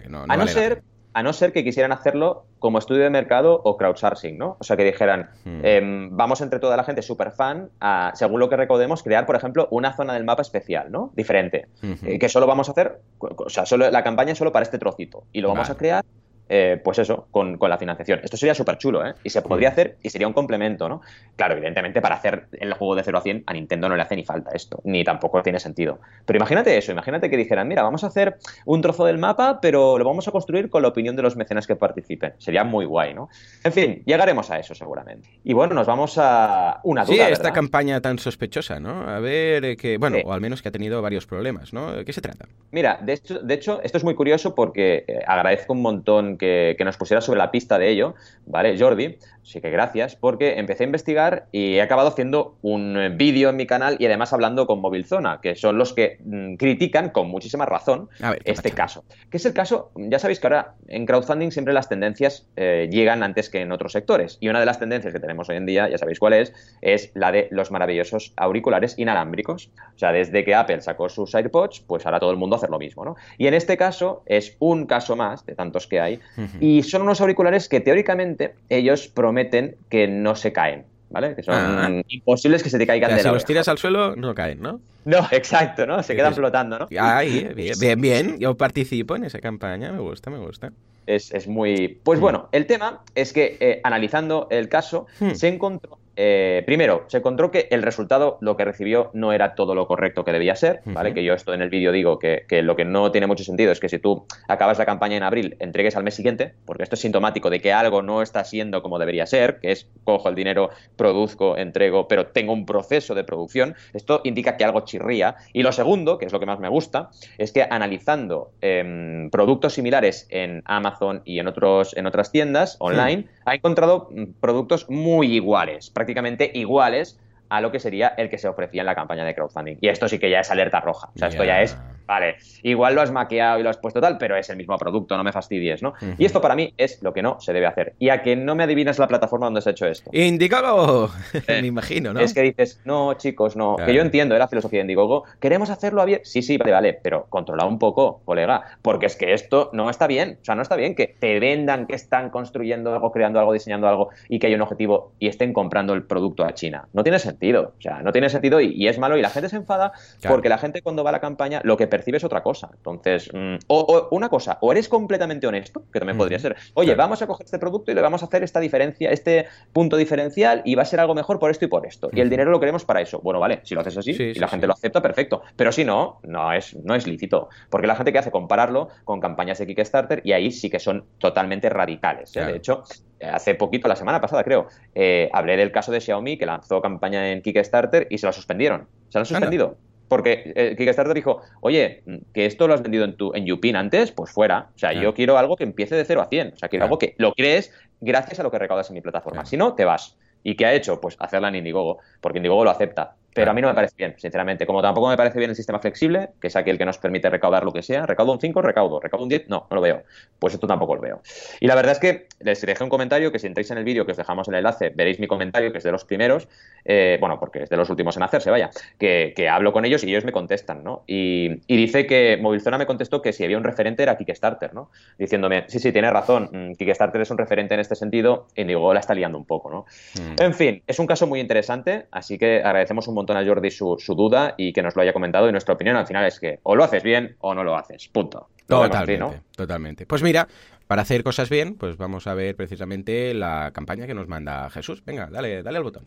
no, a no ser a no ser que quisieran hacerlo como estudio de mercado o crowdsourcing, ¿no? O sea, que dijeran, hmm. em, vamos entre toda la gente súper fan a, según lo que recaudemos, crear, por ejemplo, una zona del mapa especial, ¿no? Diferente. Eh, que solo vamos a hacer, o sea, solo, la campaña es solo para este trocito. Y lo vamos a crear eh, pues eso, con, la financiación. Esto sería súper chulo, ¿eh? Y se podría hacer y sería un complemento, ¿no? Claro, evidentemente para hacer el juego de 0 a 100 a Nintendo no le hace ni falta esto, ni tampoco tiene sentido. Pero imagínate eso, imagínate que dijeran, mira, vamos a hacer un trozo del mapa, pero lo vamos a construir con la opinión de los mecenas que participen. Sería muy guay, ¿no? En fin, llegaremos a eso seguramente. Y bueno, nos vamos a una duda. Sí, esta campaña tan sospechosa, ¿no? A ver, eh, que, bueno, o al menos que ha tenido varios problemas, ¿no? ¿Qué se trata? Mira, de hecho, de hecho esto es muy curioso porque eh, agradezco un montón que, nos pusiera sobre la pista de ello, ¿vale? Jordi, así que gracias, porque empecé a investigar y he acabado haciendo un vídeo en mi canal y además hablando con Movilzona, que son los que mm, critican con muchísima razón este caso. ¿Qué es el caso? Ya sabéis que ahora en crowdfunding siempre las tendencias eh, llegan antes que en otros sectores. Y una de las tendencias que tenemos hoy en día, ya sabéis cuál es, es la de los maravillosos auriculares inalámbricos. O sea, desde que Apple sacó sus AirPods, pues ahora todo el mundo hace lo mismo, ¿no? Y en este caso es un caso más de tantos que hay. Y son unos auriculares que teóricamente ellos prometen que no se caen. ¿Vale? Que son ah. imposibles que se te caigan de la Si los tiras al suelo, no caen, ¿no? No, exacto, ¿no? Se quedan flotando, ¿no? Ay, bien, bien, Yo participo en esa campaña, me gusta, me gusta. Es, muy... Pues mm. bueno, el tema es que eh, analizando el caso, mm. se encontró eh, primero, se encontró que el resultado, lo que recibió, no era todo lo correcto que debía ser, ¿vale? Que yo esto en el vídeo digo que, lo que no tiene mucho sentido es que si tú acabas la campaña en abril, entregues al mes siguiente, porque esto es sintomático de que algo no está siendo como debería ser, que es cojo el dinero, produzco, entrego, pero tengo un proceso de producción, esto indica que algo chirría. Y lo segundo, que es lo que más me gusta, es que analizando em, productos similares en Amazon y en, otros, en otras tiendas online, ha encontrado mm, productos muy iguales, prácticamente iguales a lo que sería el que se ofrecía en la campaña de crowdfunding. Y esto sí que ya es alerta roja. O sea, esto ya es vale, igual lo has maqueado y lo has puesto tal, pero es el mismo producto, no me fastidies, ¿no? Y esto para mí es lo que no se debe hacer. Y a que no me adivinas la plataforma donde se ha hecho esto. Indiegogo, me imagino, ¿no? Es que dices, no, chicos, no. Que yo entiendo ¿eh? la filosofía de Indiegogo, queremos hacerlo bien. Sí, sí, vale, vale, pero controla un poco, colega, porque es que esto no está bien. O sea, no está bien que te vendan que están construyendo algo, creando algo, diseñando algo y que hay un objetivo y estén comprando el producto a China. No tiene sentido. O sea, no tiene sentido y, es malo y la gente se enfada porque la gente cuando va a la campaña lo que percibes otra cosa. Entonces, mm, o, una cosa, o eres completamente honesto, que también podría ser, oye, vamos a coger este producto y le vamos a hacer esta diferencia, este punto diferencial y va a ser algo mejor por esto y por esto. Y el dinero lo queremos para eso. Bueno, vale, si lo haces así y la gente lo acepta, perfecto. Pero si no, no es, no es lícito. Porque la gente que hace compararlo con campañas de Kickstarter y ahí sí que son totalmente radicales. ¿eh? De hecho, hace poquito, la semana pasada creo, eh, hablé del caso de Xiaomi que lanzó campaña en Kickstarter y se la suspendieron. Se la han suspendido. Porque eh, Kickstarter dijo, oye, que esto lo has vendido en, tu, en Yupin antes, pues fuera. O sea, yo quiero algo que empiece de 0 a 100. O sea, quiero algo que lo crees gracias a lo que recaudas en mi plataforma. Si no, te vas. ¿Y qué ha hecho? Pues hacerla en Indiegogo, porque Indiegogo lo acepta. Pero a mí no me parece bien, sinceramente. Como tampoco me parece bien el sistema flexible, que es aquel que nos permite recaudar lo que sea. Recaudo un 5, recaudo. Recaudo un 10, no, no lo veo. Pues esto tampoco lo veo. Y la verdad es que les dejé un comentario, que si entráis en el vídeo que os dejamos el enlace, veréis mi comentario, que es de los primeros, eh, bueno, porque es de los últimos en hacerse, vaya, que, hablo con ellos y ellos me contestan, ¿no? Y, dice que Movilzona me contestó que si había un referente era Kickstarter, ¿no? Diciéndome, sí, sí, tienes razón, mm, Kickstarter es un referente en este sentido, y digo, la está liando un poco, ¿no? Mm. En fin, es un caso muy interesante, así que agradecemos un montón a Jordi su, duda y que nos lo haya comentado. Y nuestra opinión al final es que o lo haces bien o no lo haces. Punto. totalmente, totalmente. Pues mira, para hacer cosas bien, pues vamos a ver precisamente la campaña que nos manda Jesús. Venga, dale, dale al botón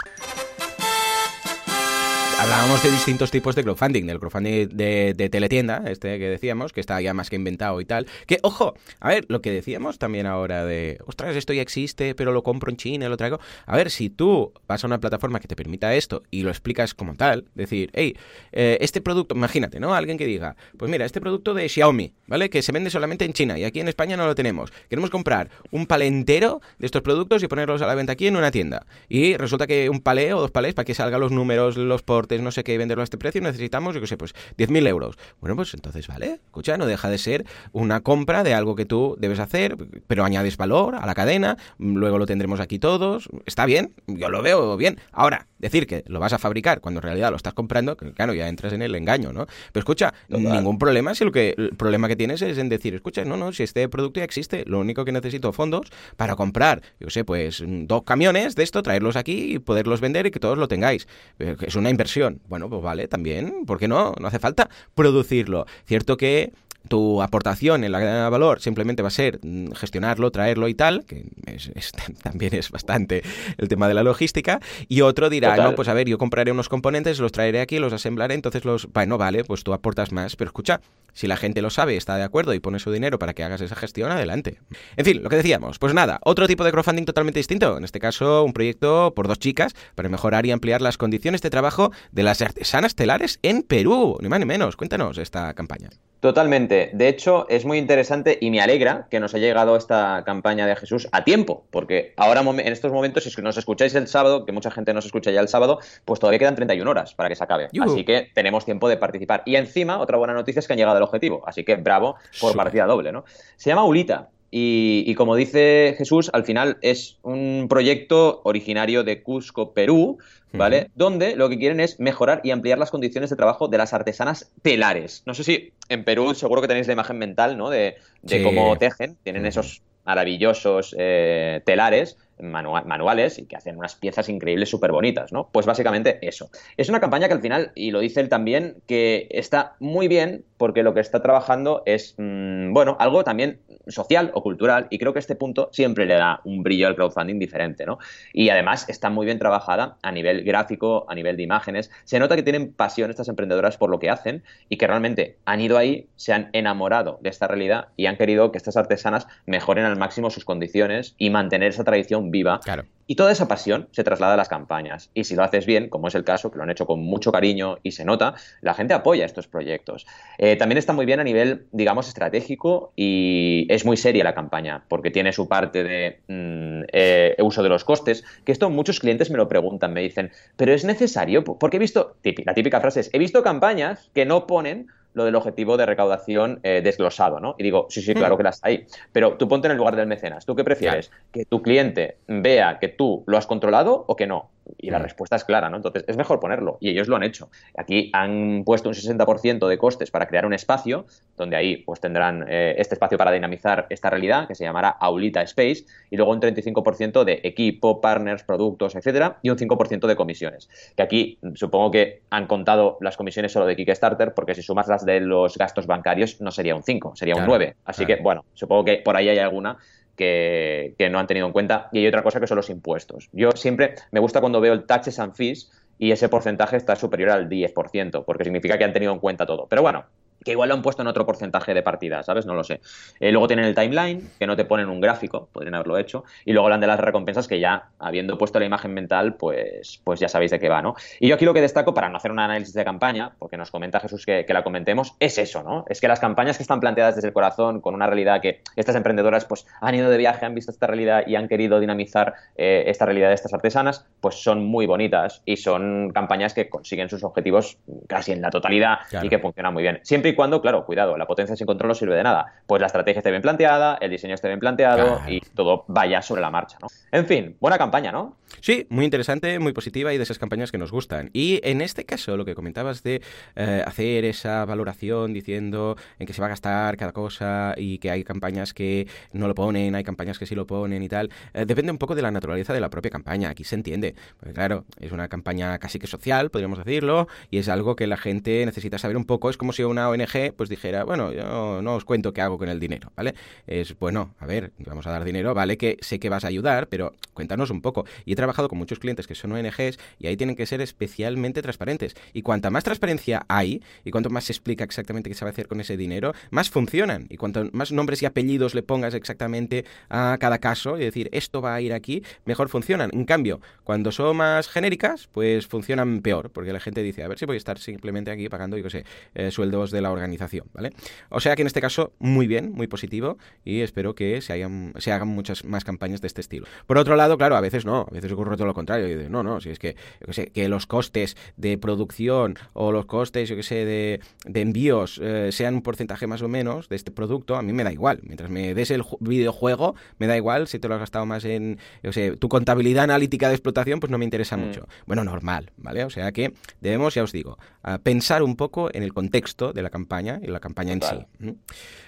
hablábamos de distintos tipos de crowdfunding, del crowdfunding de, teletienda, este que decíamos, que está ya más que inventado y tal. Que, ojo, a ver, lo que decíamos también ahora de, ostras, esto ya existe, pero lo compro en China, lo traigo. A ver, si tú vas a una plataforma que te permita esto y lo explicas como tal, decir, hey, eh, este producto, imagínate, ¿no? Alguien que diga, pues mira, este producto de Xiaomi, ¿vale? Que se vende solamente en China y aquí en España no lo tenemos. Queremos comprar un palé entero de estos productos y ponerlos a la venta aquí en una tienda. Y resulta que un palé o dos palés para que salgan los números, los portes, no sé qué, venderlo a este precio, necesitamos, yo qué sé, pues 10.000 euros. Bueno, pues entonces, ¿vale? Escucha, no deja de ser una compra de algo que tú debes hacer, pero añades valor a la cadena, luego lo tendremos aquí todos, está bien, yo lo veo bien. Ahora, decir que lo vas a fabricar cuando en realidad lo estás comprando, claro, ya entras en el engaño, ¿no? Pero escucha, ningún problema si lo que el problema que tienes es en decir, escucha, no, no, si este producto ya existe, lo único que necesito fondos para comprar, yo sé, pues dos camiones de esto, traerlos aquí y poderlos vender y que todos lo tengáis. Eh, es una inversión bueno, pues vale, también, ¿por qué no? No hace falta producirlo. Cierto que tu aportación en la cadena de valor simplemente va a ser mm, gestionarlo, traerlo y tal, que también es bastante el tema de la logística, y otro dirá, no, pues a ver, yo compraré unos componentes, los traeré aquí, los asemblaré, entonces los, bueno, vale, pues tú aportas más, pero escucha, si la gente lo sabe, está de acuerdo y pone su dinero para que hagas esa gestión, adelante. En fin, lo que decíamos, pues nada, otro tipo de crowdfunding totalmente distinto, en este caso un proyecto por dos chicas para mejorar y ampliar las condiciones de trabajo de las artesanas telares en Perú, ni más ni menos, cuéntanos esta campaña. Totalmente. De hecho, es muy interesante y me alegra que nos haya llegado esta campaña de Jesús a tiempo, porque ahora en estos momentos, si nos escucháis el sábado, que mucha gente nos escucha ya el sábado, pues todavía quedan 31 horas para que se acabe. Así que tenemos tiempo de participar. Y encima, otra buena noticia es que han llegado al objetivo. Así que bravo por partida doble, ¿no? Se llama Ulita. Y, como dice Jesús, al final es un proyecto originario de Cusco, Perú, ¿vale? Donde lo que quieren es mejorar y ampliar las condiciones de trabajo de las artesanas telares. No sé si en Perú seguro que tenéis la imagen mental, ¿no? De, cómo tejen. Tienen esos maravillosos eh, telares manuales y que hacen unas piezas increíbles súper bonitas, ¿no? Pues básicamente eso. Es una campaña que al final, y lo dice él también, que está muy bien porque lo que está trabajando es, mm, bueno, algo también social o cultural y creo que este punto siempre le da un brillo al crowdfunding diferente, ¿no? Y además está muy bien trabajada a nivel gráfico, a nivel de imágenes. Se nota que tienen pasión estas emprendedoras por lo que hacen y que realmente han ido ahí, se han enamorado de esta realidad y han querido que estas artesanas mejoren al máximo sus condiciones y mantener esa tradición viva. Claro. Y toda esa pasión se traslada a las campañas. Y si lo haces bien, como es el caso, que lo han hecho con mucho cariño y se nota, la gente apoya estos proyectos. Eh, también está muy bien a nivel, digamos, estratégico y es muy seria la campaña, porque tiene su parte de mm, eh, uso de los costes, que esto muchos clientes me lo preguntan, me dicen, pero es necesario, porque he visto, la típica frase es, he visto campañas que no ponen lo del objetivo de recaudación eh, desglosado, ¿no? Y digo, sí, sí, claro que las hay. Pero tú ponte en el lugar del mecenas. ¿Tú qué prefieres? ¿Que tu cliente vea que tú lo has controlado o que no? Y la mm. respuesta es clara, ¿no? Entonces, es mejor ponerlo. Y ellos lo han hecho. Aquí han puesto un 60% de costes para crear un espacio, donde ahí pues tendrán eh, este espacio para dinamizar esta realidad, que se llamará Aulita Space, y luego un 35% de equipo, partners, productos, etcétera, y un 5% de comisiones. Que aquí supongo que han contado las comisiones solo de Kickstarter, porque si sumas las de los gastos bancarios, no sería un 5, sería un 9. Así que, bueno, supongo que por ahí hay alguna que, no han tenido en cuenta. Y hay otra cosa que son los impuestos. Yo siempre me gusta cuando veo el taxes and fees y ese porcentaje está superior al 10%, porque significa que han tenido en cuenta todo. Pero bueno, que igual lo han puesto en otro porcentaje de partida, ¿sabes? No lo sé. Eh, luego tienen el timeline, que no te ponen un gráfico, podrían haberlo hecho, y luego hablan de las recompensas que ya, habiendo puesto la imagen mental, pues, pues ya sabéis de qué va, ¿no? Y yo aquí lo que destaco, para no hacer un análisis de campaña, porque nos comenta Jesús que, la comentemos, es eso, ¿no? Es que las campañas que están planteadas desde el corazón, con una realidad que estas emprendedoras pues han ido de viaje, han visto esta realidad y han querido dinamizar eh, esta realidad de estas artesanas, pues son muy bonitas y son campañas que consiguen sus objetivos casi en la totalidad y que funcionan muy bien. Siempre y cuando, claro, cuidado, la potencia sin control no sirve de nada. Pues la estrategia esté bien planteada, el diseño esté bien planteado y todo vaya sobre la marcha, ¿no? En fin, buena campaña, ¿no? Sí, muy interesante, muy positiva y de esas campañas que nos gustan. Y en este caso, lo que comentabas de eh, hacer esa valoración diciendo en qué se va a gastar cada cosa y que hay campañas que no lo ponen, hay campañas que sí lo ponen y tal, eh, depende un poco de la naturaleza de la propia campaña. Aquí se entiende. Porque claro, es una campaña casi que social, podríamos decirlo, y es algo que la gente necesita saber un poco. Es como si una ONG pues dijera, bueno, yo no os cuento qué hago con el dinero, ¿vale? Es, bueno, a ver, vamos a dar dinero, vale que sé que vas a ayudar, pero cuéntanos un poco. Y he trabajado con muchos clientes que son ONGs y ahí tienen que ser especialmente transparentes. Y cuanta más transparencia hay y cuanto más se explica exactamente qué se va a hacer con ese dinero, más funcionan. Y cuanto más nombres y apellidos le pongas exactamente a cada caso y decir esto va a ir aquí, mejor funcionan. En cambio, cuando son más genéricas, pues funcionan peor, porque la gente dice, a ver si voy a estar simplemente aquí pagando, yo qué sé, eh, sueldos de la organización, ¿vale? O sea que en este caso, muy bien, muy positivo y espero que se, hayan, se hagan muchas más campañas de este estilo. Por otro lado, claro, a veces no, a veces ocurre todo lo contrario. Y no, no, si es que, yo sé, que los costes de producción o los costes, yo qué sé, de, envíos eh, sean un porcentaje más o menos de este producto, a mí me da igual. Mientras me des el videojuego, me da igual si te lo has gastado más en, yo sé, tu contabilidad analítica de explotación, pues no me interesa mm. mucho. Bueno, normal, ¿vale? O sea que debemos, ya os digo, pensar un poco en el contexto de la campaña y la campaña en sí.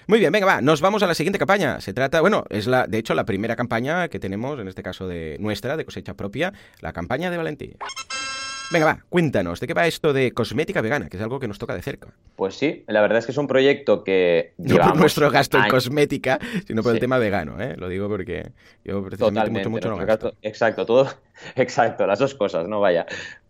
Muy bien, venga, va, nos vamos a la siguiente campaña. Se trata, bueno, es la, de hecho, la primera campaña que tenemos, en este caso de nuestra, de cosecha propia, la campaña de Valentín. Venga, va, cuéntanos, ¿de qué va esto de cosmética vegana? Que es algo que nos toca de cerca. Pues sí, la verdad es que es un proyecto que. No por nuestro gasto en cosmética, sino por el tema vegano, ¿eh? Lo digo porque yo precisamente mucho, mucho gasto. Exacto, todo. Exacto, las dos cosas, no vaya.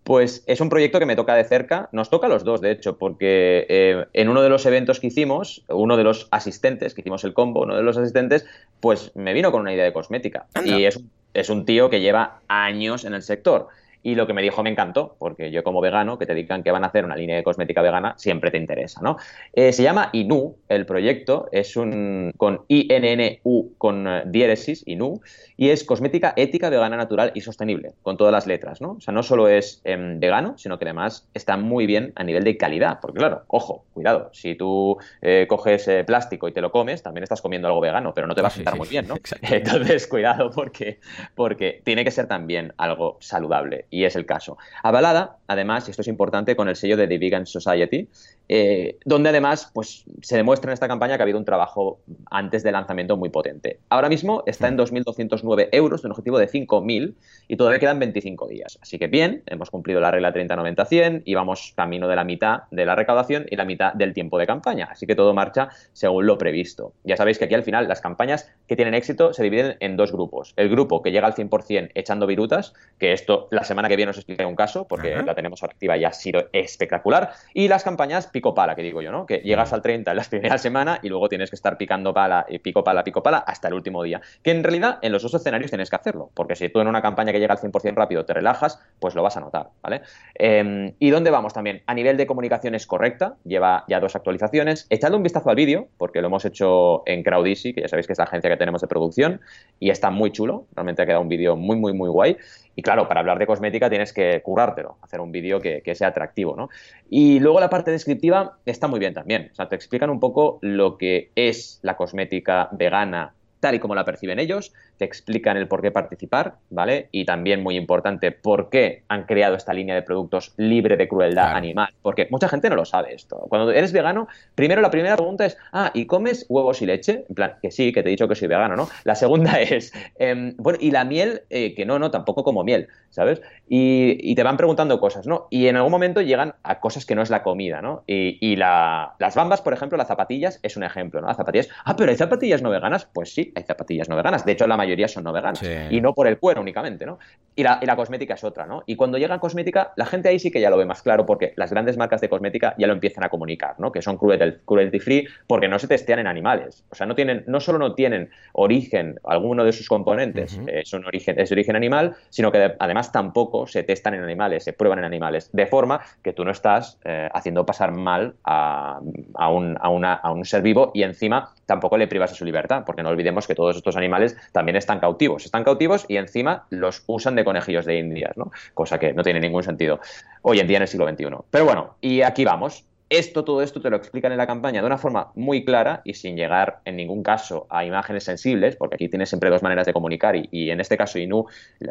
Pues es un proyecto que me toca de cerca, nos toca a los dos, de hecho, porque eh, en uno de los eventos que hicimos, uno de los asistentes, que hicimos el combo, uno de los asistentes, pues me vino con una idea de cosmética. Y es, es un tío que lleva años en el sector. Y lo que me dijo me encantó, porque yo como vegano, que te digan que van a hacer una línea de cosmética vegana, siempre te interesa, ¿no? Eh, se llama INU, el proyecto, es un con INNU con uh, diéresis, INU, y es cosmética ética, vegana, natural y sostenible, con todas las letras, ¿no? O sea, no solo es em, vegano, sino que además está muy bien a nivel de calidad, porque claro, ojo, cuidado, si tú eh, coges eh, plástico y te lo comes, también estás comiendo algo vegano, pero no te va a sentar muy bien, ¿no? Entonces, cuidado, porque, porque tiene que ser también algo saludable y es el caso. Avalada, además, y esto es importante, con el sello de The Vegan Society, eh, donde además pues, se demuestra en esta campaña que ha habido un trabajo antes del lanzamiento muy potente. Ahora mismo está en 2.209 euros de un objetivo de 5.000 y todavía quedan 25 días. Así que bien, hemos cumplido la regla 30-90-100 y vamos camino de la mitad de la recaudación y la mitad del tiempo de campaña. Así que todo marcha según lo previsto. Ya sabéis que aquí al final las campañas que tienen éxito se dividen en dos grupos. El grupo que llega al 100% echando virutas, que esto la semana que viene os explicaré un caso porque la tenemos activa y ha sido espectacular. Y las campañas pico pala, que digo yo, ¿no? Que llegas al 30 en la primera semana y luego tienes que estar picando pala, y pico pala, pico pala hasta el último día. Que en realidad en los dos escenarios tienes que hacerlo, porque si tú en una campaña que llega al 100% rápido te relajas, pues lo vas a notar, ¿vale? Em, ¿Y dónde vamos también? A nivel de comunicación es correcta, lleva ya dos actualizaciones. Echadle un vistazo al vídeo, porque lo hemos hecho en Crowdisi, que ya sabéis que es la agencia que tenemos de producción, y está muy chulo. Realmente ha quedado un vídeo muy, muy, muy guay. Y claro, para hablar de cosmética tienes que curártelo, hacer un vídeo que, sea atractivo, ¿no? Y luego la parte descriptiva está muy bien también. O sea, te explican un poco lo que es la cosmética vegana tal y como la perciben ellos, te explican el por qué participar, ¿vale? Y también, muy importante, por qué han creado esta línea de productos libre de crueldad animal. Porque mucha gente no lo sabe esto. Cuando eres vegano, primero la primera pregunta es, ah, ¿y comes huevos y leche? En plan, que sí, que te he dicho que soy vegano, ¿no? La segunda es, em, bueno, ¿y la miel? Eh, que no, no, tampoco como miel, ¿sabes? Y, te van preguntando cosas, ¿no? Y en algún momento llegan a cosas que no es la comida, ¿no? Y, las bambas, por ejemplo, las zapatillas es un ejemplo, ¿no? Las zapatillas, ah, pero hay zapatillas no veganas. Pues sí, hay zapatillas no veganas. De hecho, la mayoría son no veganas. Y no por el cuero únicamente, ¿no? Y la, cosmética es otra, ¿no? Y cuando llega cosmética, la gente ahí sí que ya lo ve más claro porque las grandes marcas de cosmética ya lo empiezan a comunicar, ¿no? Que son cruelty, free porque no se testean en animales. O sea, no tienen, no solo no tienen origen, alguno de sus componentes eh, son origen, es de origen animal, sino que además tampoco se testan en animales, se prueban en animales. De forma que tú no estás eh, haciendo pasar mal a, un, a un ser vivo y encima tampoco le privas de su libertad, porque no olvidemos que todos estos animales también están cautivos. Están cautivos y encima los usan de conejillos de indias, ¿no? Cosa que no tiene ningún sentido hoy en día en el siglo XXI. Pero bueno, y aquí vamos. Esto, todo esto te lo explican en la campaña de una forma muy clara y sin llegar en ningún caso a imágenes sensibles, porque aquí tienes siempre dos maneras de comunicar y, en este caso Inu,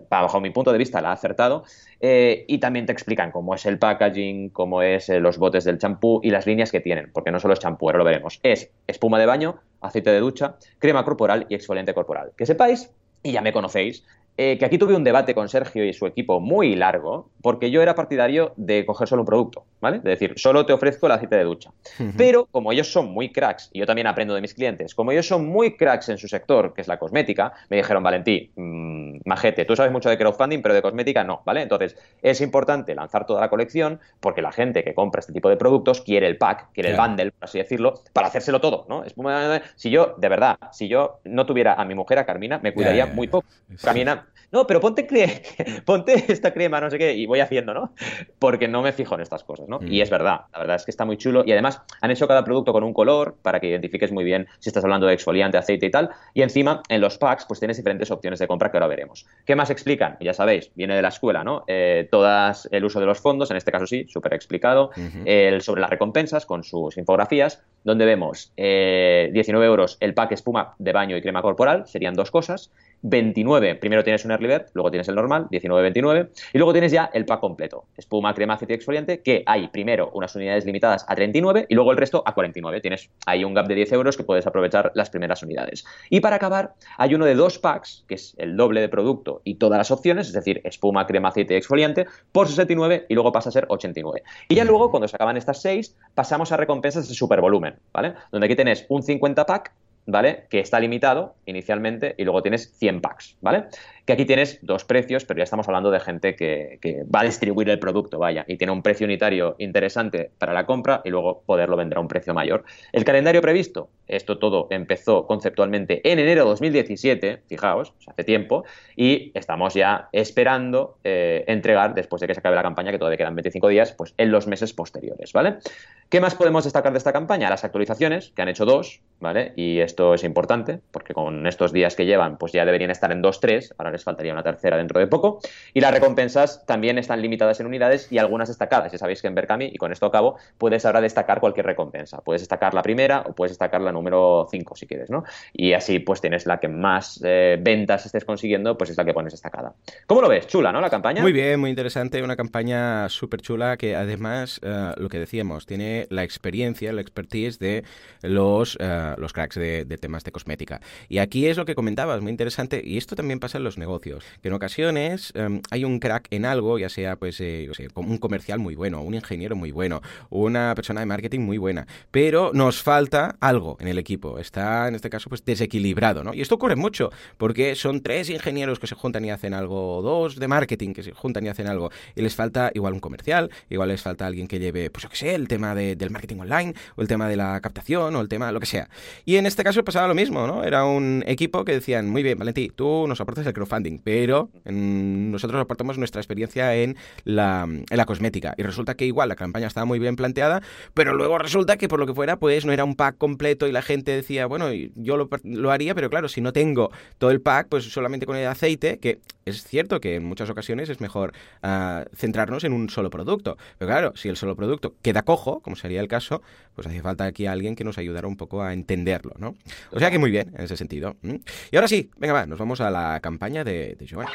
bajo mi punto de vista, la ha acertado. Eh, y también te explican cómo es el packaging, cómo es eh, los botes del champú y las líneas que tienen, porque no solo es champú, ahora lo veremos. Es espuma de baño, aceite de ducha, crema corporal y exfoliante corporal. Que sepáis, y ya me conocéis, eh, que aquí tuve un debate con Sergio y su equipo muy largo, porque yo era partidario de coger solo un producto, ¿vale? De decir, solo te ofrezco el aceite de ducha. Pero como ellos son muy cracks, y yo también aprendo de mis clientes, como ellos son muy cracks en su sector, que es la cosmética, me dijeron, Valentí, mmm, majete, tú sabes mucho de crowdfunding, pero de cosmética no, ¿vale? Entonces, es importante lanzar toda la colección, porque la gente que compra este tipo de productos quiere el pack, quiere el bundle, por así decirlo, para hacérselo todo, ¿no? Si yo, de verdad, si yo no tuviera a mi mujer, a Carmina, me cuidaría muy poco. Carmina no, pero ponte, ponte esta crema, no sé qué, y voy haciendo, ¿no? Porque no me fijo en estas cosas, ¿no? Y mm. es verdad, la verdad es que está muy chulo y además han hecho cada producto con un color para que identifiques muy bien si estás hablando de exfoliante, aceite y tal. Y encima, en los packs, pues tienes diferentes opciones de compra que ahora veremos. ¿Qué más explican? Ya sabéis, viene de la escuela, ¿no? Eh, todas el uso de los fondos, en este caso sí, súper explicado. el, sobre las recompensas con sus infografías, donde vemos 19 eh, euros el pack espuma de baño y crema corporal, serían dos cosas. 29, primero tienes un early bird, luego tienes el normal, 19.29, y luego tienes ya el pack completo, espuma, crema, aceite exfoliante, que hay primero unas unidades limitadas a 39 y luego el resto a 49. Tienes ahí un gap de 10 euros que puedes aprovechar las primeras unidades. Y para acabar, hay uno de dos packs, que es el doble de producto y todas las opciones, es decir, espuma, crema, aceite exfoliante, por 69 y luego pasa a ser 89. Y ya luego, cuando se acaban estas 6, pasamos a recompensas de supervolumen, ¿vale? Donde aquí tenés un 50 pack ¿vale? Que está limitado inicialmente y luego tienes 100 packs, ¿vale? Que aquí tienes dos precios, pero ya estamos hablando de gente que, va a distribuir el producto, vaya, y tiene un precio unitario interesante para la compra y luego poderlo vender a un precio mayor. El calendario previsto, esto todo empezó conceptualmente en enero de 2017, fijaos, hace tiempo, y estamos ya esperando eh, entregar, después de que se acabe la campaña, que todavía quedan 25 días, pues en los meses posteriores, ¿vale? ¿Qué más podemos destacar de esta campaña? Las actualizaciones, que han hecho dos, ¿vale? Y esto es importante, porque con estos días que llevan, pues ya deberían estar en 2-3, ahora les faltaría una tercera dentro de poco. Y las recompensas también están limitadas en unidades y algunas destacadas. Ya sabéis que en Berkami, y con esto acabo, puedes ahora destacar cualquier recompensa. Puedes destacar la primera o puedes destacar la número 5 si quieres, ¿no? Y así pues tienes la que más eh, ventas estés consiguiendo, pues es la que pones destacada. ¿Cómo lo ves? Chula, ¿no? La campaña. Muy bien, muy interesante. Una campaña súper chula que además, eh, lo que decíamos, tiene la experiencia, la expertise de los, eh, los cracks de, de temas de cosmética. Y aquí es lo que comentabas, muy interesante. Y esto también pasa en los negocios, que en ocasiones em, hay un crack en algo, ya sea pues eh, un comercial muy bueno, un ingeniero muy bueno, una persona de marketing muy buena, pero nos falta algo en el equipo, está en este caso pues desequilibrado, ¿no? Y esto ocurre mucho, porque son tres ingenieros que se juntan y hacen algo, dos de marketing que se juntan y hacen algo, y les falta igual un comercial, igual les falta alguien que lleve, pues yo qué sé, el tema del marketing online, o el tema de la captación, o el tema, lo que sea. Y en este caso pasaba lo mismo, ¿no? Era un equipo que decían, muy bien, Valentí, tú nos aportas el crowdfunding, pero nosotros aportamos nuestra experiencia en la, cosmética. Y resulta que igual la campaña estaba muy bien planteada, pero luego resulta que por lo que fuera, pues no era un pack completo y la gente decía, bueno, yo lo, haría, pero claro, si no tengo todo el pack, pues solamente con el aceite, que es cierto que en muchas ocasiones es mejor ah, centrarnos en un solo producto. Pero claro, si el solo producto queda cojo, como sería el caso, pues hace falta aquí alguien que nos ayudara un poco a entenderlo, ¿no? O sea que muy bien en ese sentido. Y ahora sí, venga, va, nos vamos a la campaña de de.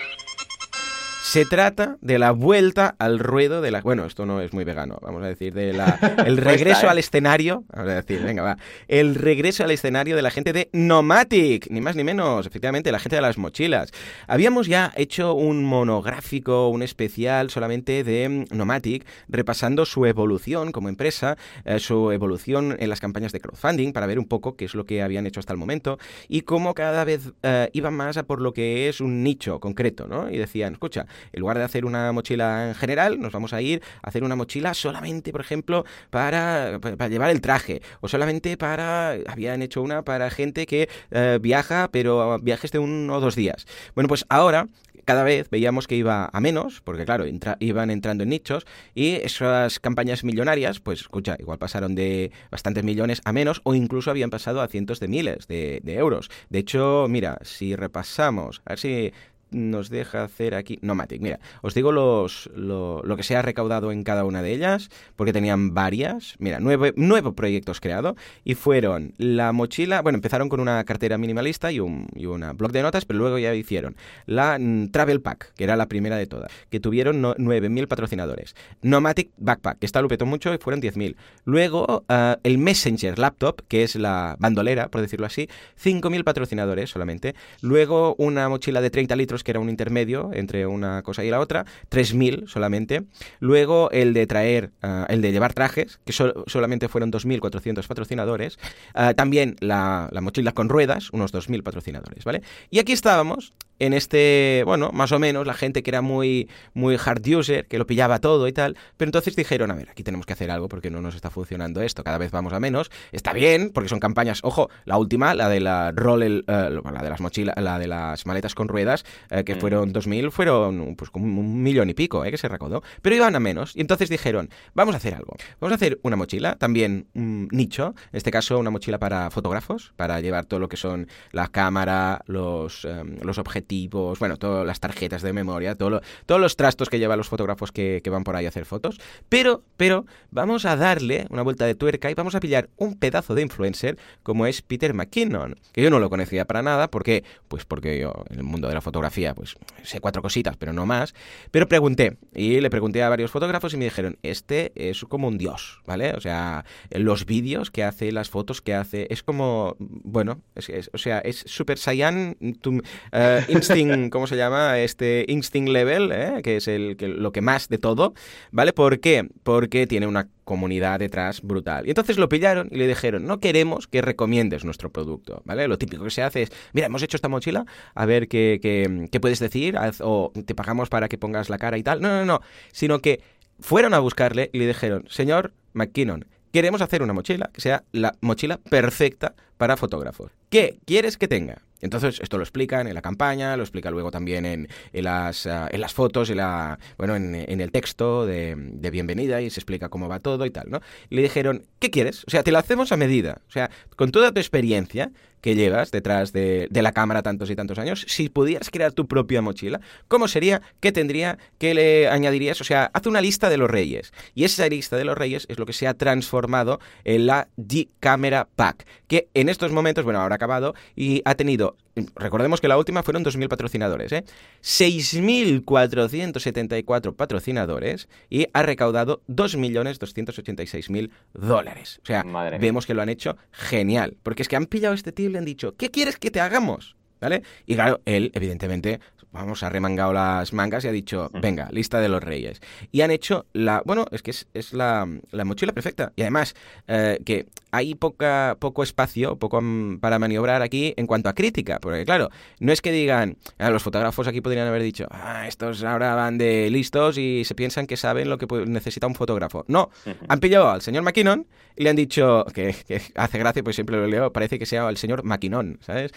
Se trata de la vuelta al ruedo de la... Bueno, esto no es muy vegano, vamos a decir, de la... el regreso al escenario, vamos a decir, venga, va, el regreso al escenario de la gente de Nomatic, ni más ni menos, efectivamente, la gente de las mochilas. Habíamos ya hecho un monográfico, un especial solamente de Nomatic, repasando su evolución como empresa, eh, su evolución en las campañas de crowdfunding, para ver un poco qué es lo que habían hecho hasta el momento y cómo cada vez eh, iban más a por lo que es un nicho concreto, ¿no? Y decían, escucha, en lugar de hacer una mochila en general, nos vamos a ir a hacer una mochila solamente, por ejemplo, para, para llevar el traje. O solamente para. Habían hecho una para gente que eh, viaja, pero viajes de uno o dos días. Bueno, pues ahora cada vez veíamos que iba a menos, porque claro, iban entrando en nichos y esas campañas millonarias, pues escucha, igual pasaron de bastantes millones a menos o incluso habían pasado a cientos de miles de, de euros. De hecho, mira, si repasamos, a ver si nos deja hacer aquí? Nomatic, mira, os digo los, lo, que se ha recaudado en cada una de ellas, porque tenían varias. Mira, nueve, proyectos creados y fueron la mochila, bueno, empezaron con una cartera minimalista y un y una blog de notas, pero luego ya hicieron la mm, Travel Pack, que era la primera de todas, que tuvieron 9.000 patrocinadores. Nomatic Backpack, que está lo petó mucho y fueron 10.000. Luego ah, el Messenger Laptop, que es la bandolera, por decirlo así, 5.000 patrocinadores solamente. Luego una mochila de 30 litros, que era un intermedio entre una cosa y la otra, 3.000 solamente. Luego el de traer, ah, el de llevar trajes, que solamente fueron 2.400 patrocinadores. Ah, también la, la mochila con ruedas, unos 2.000 patrocinadores, ¿vale? Y aquí estábamos en este, bueno, más o menos, la gente que era muy, muy hard user, que lo pillaba todo y tal, pero entonces dijeron, a ver, aquí tenemos que hacer algo porque no nos está funcionando esto, cada vez vamos a menos, está bien, porque son campañas, ojo, la última, la de la roll, eh, la de las mochilas, la de las maletas con ruedas, eh, que mm. fueron 2.000, fueron pues como un millón y pico, eh, que se recaudó, pero iban a menos, y entonces dijeron, vamos a hacer algo, vamos a hacer una mochila, también un nicho, en este caso una mochila para fotógrafos, para llevar todo lo que son la cámara, los, em, los objetivos, bueno, todas las tarjetas de memoria, todo todos los trastos que llevan los fotógrafos que, van por ahí a hacer fotos. Pero, pero, vamos a darle una vuelta de tuerca y vamos a pillar un pedazo de influencer como es Peter McKinnon, que yo no lo conocía para nada, porque, pues porque yo en el mundo de la fotografía, pues sé cuatro cositas, pero no más. Pero pregunté, y le pregunté a varios fotógrafos y me dijeron, este es como un dios, ¿vale? O sea, los vídeos que hace, las fotos que hace, es como, bueno, es, o sea, es Super Saiyan, uh, Instinct, ¿cómo se llama? Este Instinct Level, ¿eh? que es el, que, lo que más de todo, ¿vale? ¿Por qué? Porque tiene una comunidad detrás brutal. Y entonces lo pillaron y le dijeron, no queremos que recomiendes nuestro producto, ¿vale? Lo típico que se hace es, mira, hemos hecho esta mochila, a ver qué, qué, qué puedes decir, o te pagamos para que pongas la cara y tal. No, no, no, sino que fueron a buscarle y le dijeron, señor McKinnon, queremos hacer una mochila que sea la mochila perfecta para fotógrafos. ¿Qué quieres que tenga? Entonces, esto lo explican en la campaña, lo explica luego también en, las, ah, en las fotos, en, la, bueno, en, el texto de, bienvenida y se explica cómo va todo y tal, ¿no? Y le dijeron, ¿qué quieres? O sea, te lo hacemos a medida. O sea, con toda tu experiencia que llevas detrás de, la cámara tantos y tantos años, si pudieras crear tu propia mochila, ¿cómo sería? ¿Qué tendría? ¿Qué le añadirías? O sea, haz una lista de los reyes. Y esa lista de los reyes es lo que se ha transformado en la D-Camera Pack, que en estos momentos, bueno, ahora ha acabado y ha tenido recordemos que la última fueron 2.000 patrocinadores, ¿eh? 6.474 patrocinadores y ha recaudado 2.286.000 dólares. O sea, vemos que lo han hecho genial, porque es que han pillado este tío y le han dicho, ¿qué quieres que te hagamos? ¿Vale? Y claro, él, evidentemente, vamos, ha remangado las mangas y ha dicho, venga, lista de los reyes. Y han hecho la, bueno, es que es, la, mochila perfecta. Y además, eh, que hay poca, poco espacio poco para maniobrar aquí en cuanto a crítica. Porque claro, no es que digan, ah, los fotógrafos aquí podrían haber dicho, ah, estos ahora van de listos y se piensan que saben lo que necesita un fotógrafo. No, han pillado al señor McKinnon y le han dicho, que, hace gracia, pues siempre lo leo, parece que sea el señor Maquinón, ¿sabes?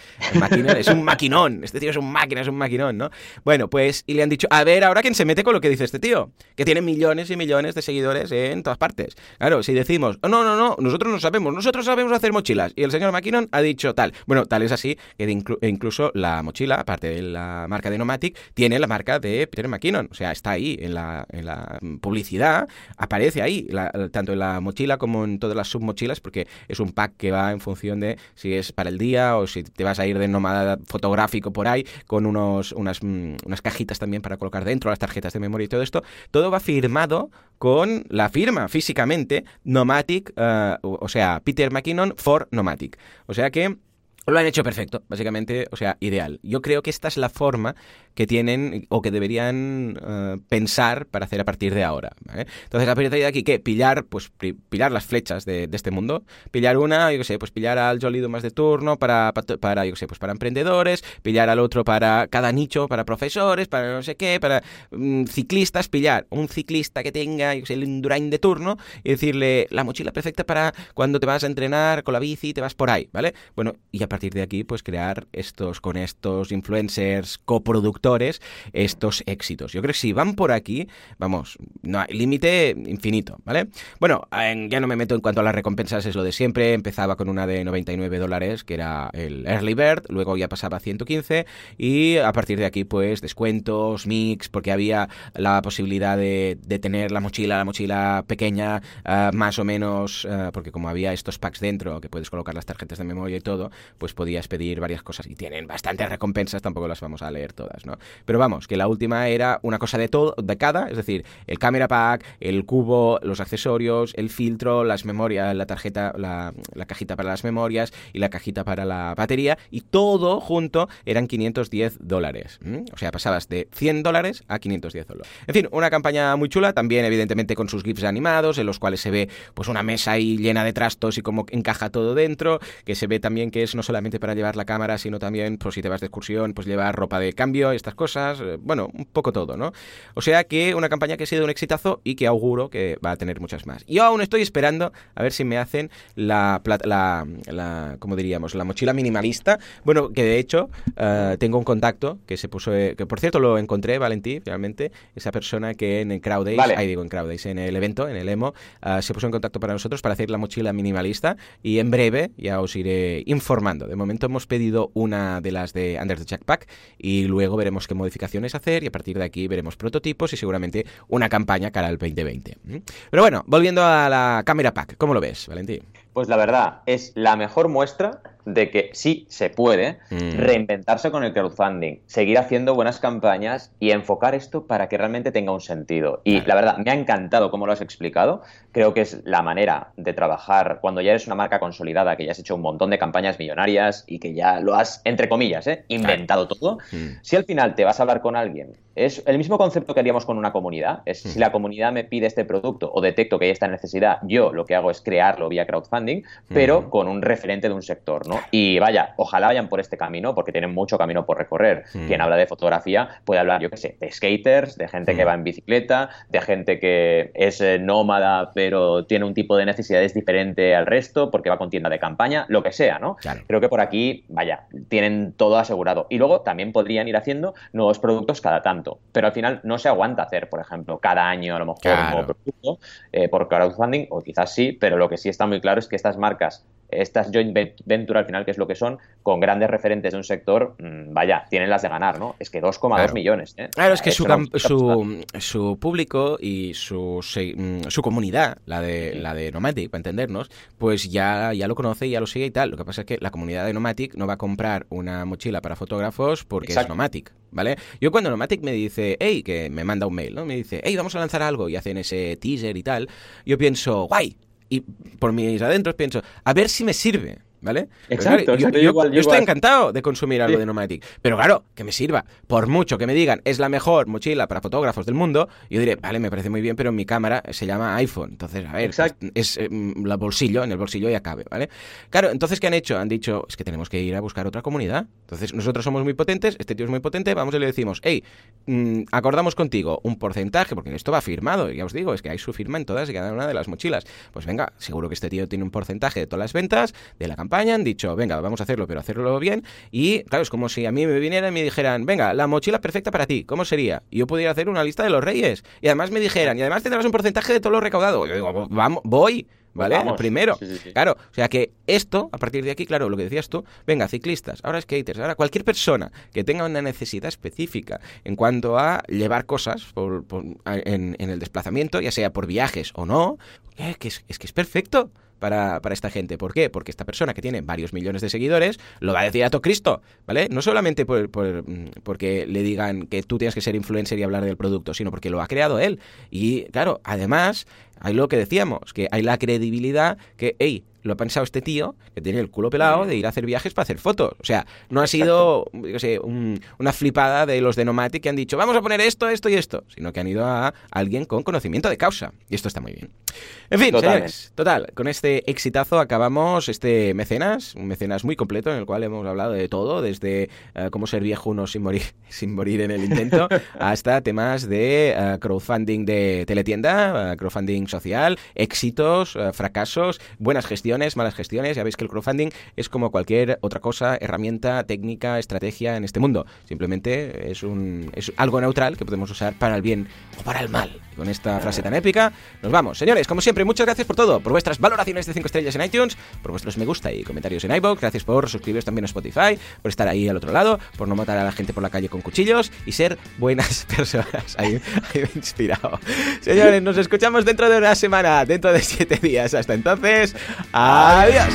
es un maquinón, este tío es un máquina, es un maquinón, ¿no? Bueno, pues, y le han dicho, a ver, ahora quién se mete con lo que dice este tío, que tiene millones y millones de seguidores en todas partes. Claro, si decimos, oh, no, no, no, nosotros no sabemos, nosotros sabemos hacer mochilas, y el señor McKinnon ha dicho tal. Bueno, tal es así que incluso la mochila, aparte de la marca de Nomatic, tiene la marca de Peter McKinnon, o sea, está ahí en la, en la publicidad, aparece ahí, tanto en la mochila como en todas las submochilas, porque es un pack que va en función de si es para el día o si te vas a ir de nómada fotográfico por ahí, con unos, unas, mm, unas cajitas también para colocar dentro, las tarjetas de memoria y todo esto, todo va firmado con la firma físicamente Nomatic, eh, o sea, Peter McKinnon for Nomatic. O sea que lo han hecho perfecto, básicamente, o sea, ideal. Yo creo que esta es la forma que tienen o que deberían eh, pensar para hacer a partir de ahora. Entonces, a partir de aquí, ¿qué? Pillar, pues, pillar las flechas de, este mundo. Pillar una, yo qué sé, pues pillar al Jolido más de turno para, para, yo qué sé, pues para emprendedores, pillar al otro para cada nicho, para profesores, para no sé qué, para mm, ciclistas, pillar un ciclista que tenga, yo qué sé, el Indurain de turno y decirle la mochila perfecta para cuando te vas a entrenar con la bici y te vas por ahí, ¿vale? Bueno, y a partir de aquí, pues crear estos, con estos influencers, coproductores, estos éxitos. Yo creo que si van por aquí, vamos, no hay límite infinito, ¿vale? Bueno, ya no me meto en cuanto a las recompensas, es lo de siempre. Empezaba con una de 99 dólares, que era el Early Bird, luego ya pasaba a 115 y a partir de aquí, pues descuentos, mix, porque había la posibilidad de, tener la mochila, la mochila pequeña, ah, más o menos, ah, porque como había estos packs dentro, que puedes colocar las tarjetas de memoria y todo, podías pedir varias cosas y tienen bastantes recompensas, tampoco las vamos a leer todas, ¿no? Pero vamos, que la última era una cosa de todo, de cada, es decir, el camera pack, el cubo, los accesorios, el filtro, las memorias, la tarjeta, la, cajita para las memorias y la cajita para la batería y todo junto eran 510 dólares. O sea, pasabas de 100 dólares a 510 dólares. En fin, una campaña muy chula, también evidentemente con sus GIFs animados, en los cuales se ve pues una mesa ahí llena de trastos y cómo encaja todo dentro, que se ve también que es no solamente para llevar la cámara, sino también, pues si te vas de excursión, pues llevar ropa de cambio, estas cosas, eh, bueno, un poco todo, ¿no? O sea que una campaña que ha sido un exitazo y que auguro que va a tener muchas más. Yo aún estoy esperando a ver si me hacen la, la, la ¿cómo diríamos? La mochila minimalista. Bueno, que de hecho eh, tengo un contacto que se puso, eh, que por cierto lo encontré, Valentí, realmente, esa persona que en el Crowdays, ahí digo en Crowdays, en el evento, en el EMO, se puso en contacto para nosotros para hacer la mochila minimalista y en breve ya os iré informando. De momento hemos pedido una de las de Under the Jackpack y luego veremos qué modificaciones hacer y a partir de aquí veremos prototipos y seguramente una campaña cara al 2020. Pero bueno, volviendo a la cámara pack, ¿cómo lo ves, Valentín? Pues la verdad, es la mejor muestra de que sí se puede mm. reinventarse con el crowdfunding, seguir haciendo buenas campañas y enfocar esto para que realmente tenga un sentido. Y la verdad, me ha encantado cómo lo has explicado. Creo que es la manera de trabajar cuando ya eres una marca consolidada, que ya has hecho un montón de campañas millonarias y que ya lo has, entre comillas, ¿eh? inventado todo. Mm. Si al final te vas a hablar con alguien, es el mismo concepto que haríamos con una comunidad. Es si mm. la comunidad me pide este producto o detecto que hay esta necesidad, yo lo que hago es crearlo vía crowdfunding, pero con un referente de un sector, ¿no? Y vaya, ojalá vayan por este camino, porque tienen mucho camino por recorrer. Quien habla de fotografía puede hablar, yo qué sé, de skaters, de gente que va en bicicleta, de gente que es eh, nómada, pero tiene un tipo de necesidades diferente al resto, porque va con tienda de campaña, lo que sea, ¿no? Creo que por aquí, vaya, tienen todo asegurado. Y luego también podrían ir haciendo nuevos productos cada tanto, pero al final no se aguanta hacer, por ejemplo, cada año a lo mejor un nuevo producto eh, por crowdfunding, o quizás sí, pero lo que sí está muy claro es que estas marcas estas joint venture al final, que es lo que son, con grandes referentes de un sector, mm, vaya, tienen las de ganar, ¿no? Es que 2,2 millones. ¿eh? Claro, es que su, su, su, público y su, mm, su comunidad, la de, la de Nomatic, para entendernos, pues ya, ya lo conoce, y ya lo sigue y tal. Lo que pasa es que la comunidad de Nomatic no va a comprar una mochila para fotógrafos porque es Nomatic. ¿Vale? Yo cuando Nomatic me dice, hey, que me manda un mail, ¿no? Me dice, hey, vamos a lanzar algo y hacen ese teaser y tal, yo pienso, guay, y por mis adentros pienso, a ver si me sirve. ¿Vale? Exacto, yo, estoy encantado de consumir algo de Nomatic, pero claro, que me sirva. Por mucho que me digan, es la mejor mochila para fotógrafos del mundo, yo diré, vale, me parece muy bien, pero mi cámara se llama iPhone. Entonces, a ver, es, el eh, bolsillo, en el bolsillo ya cabe, ¿vale? Claro, entonces, ¿qué han hecho? Han dicho, es que tenemos que ir a buscar otra comunidad. Entonces, nosotros somos muy potentes, este tío es muy potente, vamos y le decimos, hey, mm, acordamos contigo un porcentaje, porque esto va firmado, ya os digo, es que hay su firma en todas y cada una de las mochilas. Pues venga, seguro que este tío tiene un porcentaje de todas las ventas, de la campaña han dicho, venga, vamos a hacerlo, pero hacerlo bien. Y claro, es como si a mí me vinieran y me dijeran, venga, la mochila perfecta para ti, ¿cómo sería? Y yo pudiera hacer una lista de los reyes. Y además me dijeran, y además tendrás un porcentaje de todo lo recaudado. Yo digo, vamos, voy. ¿Vale? Primero. Claro, o sea que esto, a partir de aquí, claro, lo que decías tú, venga, ciclistas, ahora skaters, ahora cualquier persona que tenga una necesidad específica en cuanto a llevar cosas en, el desplazamiento, ya sea por viajes o no, eh, que es que es perfecto para, esta gente. ¿Por qué? Porque esta persona que tiene varios millones de seguidores lo va a decir a todo Cristo, ¿vale? No solamente por, mm, porque le digan que tú tienes que ser influencer y hablar del producto, sino porque lo ha creado él. Y claro, además, hay lo que decíamos, que hay la credibilidad que, hey, lo ha pensado este tío, que tiene el culo pelado, de ir a hacer viajes para hacer fotos. O sea, no ha sido, yo sé, una flipada de los de Nomatic que han dicho, vamos a poner esto, esto y esto, sino que han ido a alguien con conocimiento de causa. Y esto está muy bien. En fin, señores, total, con este exitazo acabamos este mecenas, un mecenas muy completo en el cual hemos hablado de todo, desde eh, cómo ser viejo uno sin morir, sin morir en el intento, hasta temas de eh, crowdfunding de teletienda, eh, crowdfunding social, éxitos, eh, fracasos, buenas gestiones, malas gestiones. Ya veis que el crowdfunding es como cualquier otra cosa, herramienta, técnica, estrategia en este mundo. Simplemente es, un, es algo neutral que podemos usar para el bien o para el mal. Con esta frase tan épica, nos vamos. Señores, como siempre, muchas gracias por todo, por vuestras valoraciones de 5 estrellas en iTunes, por vuestros me gusta y comentarios en iVoox, gracias por suscribiros también a Spotify, por estar ahí al otro lado, por no matar a la gente por la calle con cuchillos y ser buenas personas. Ahí, ahí me he inspirado. Señores, nos escuchamos dentro de una semana, dentro de 7 días. Hasta entonces, adiós.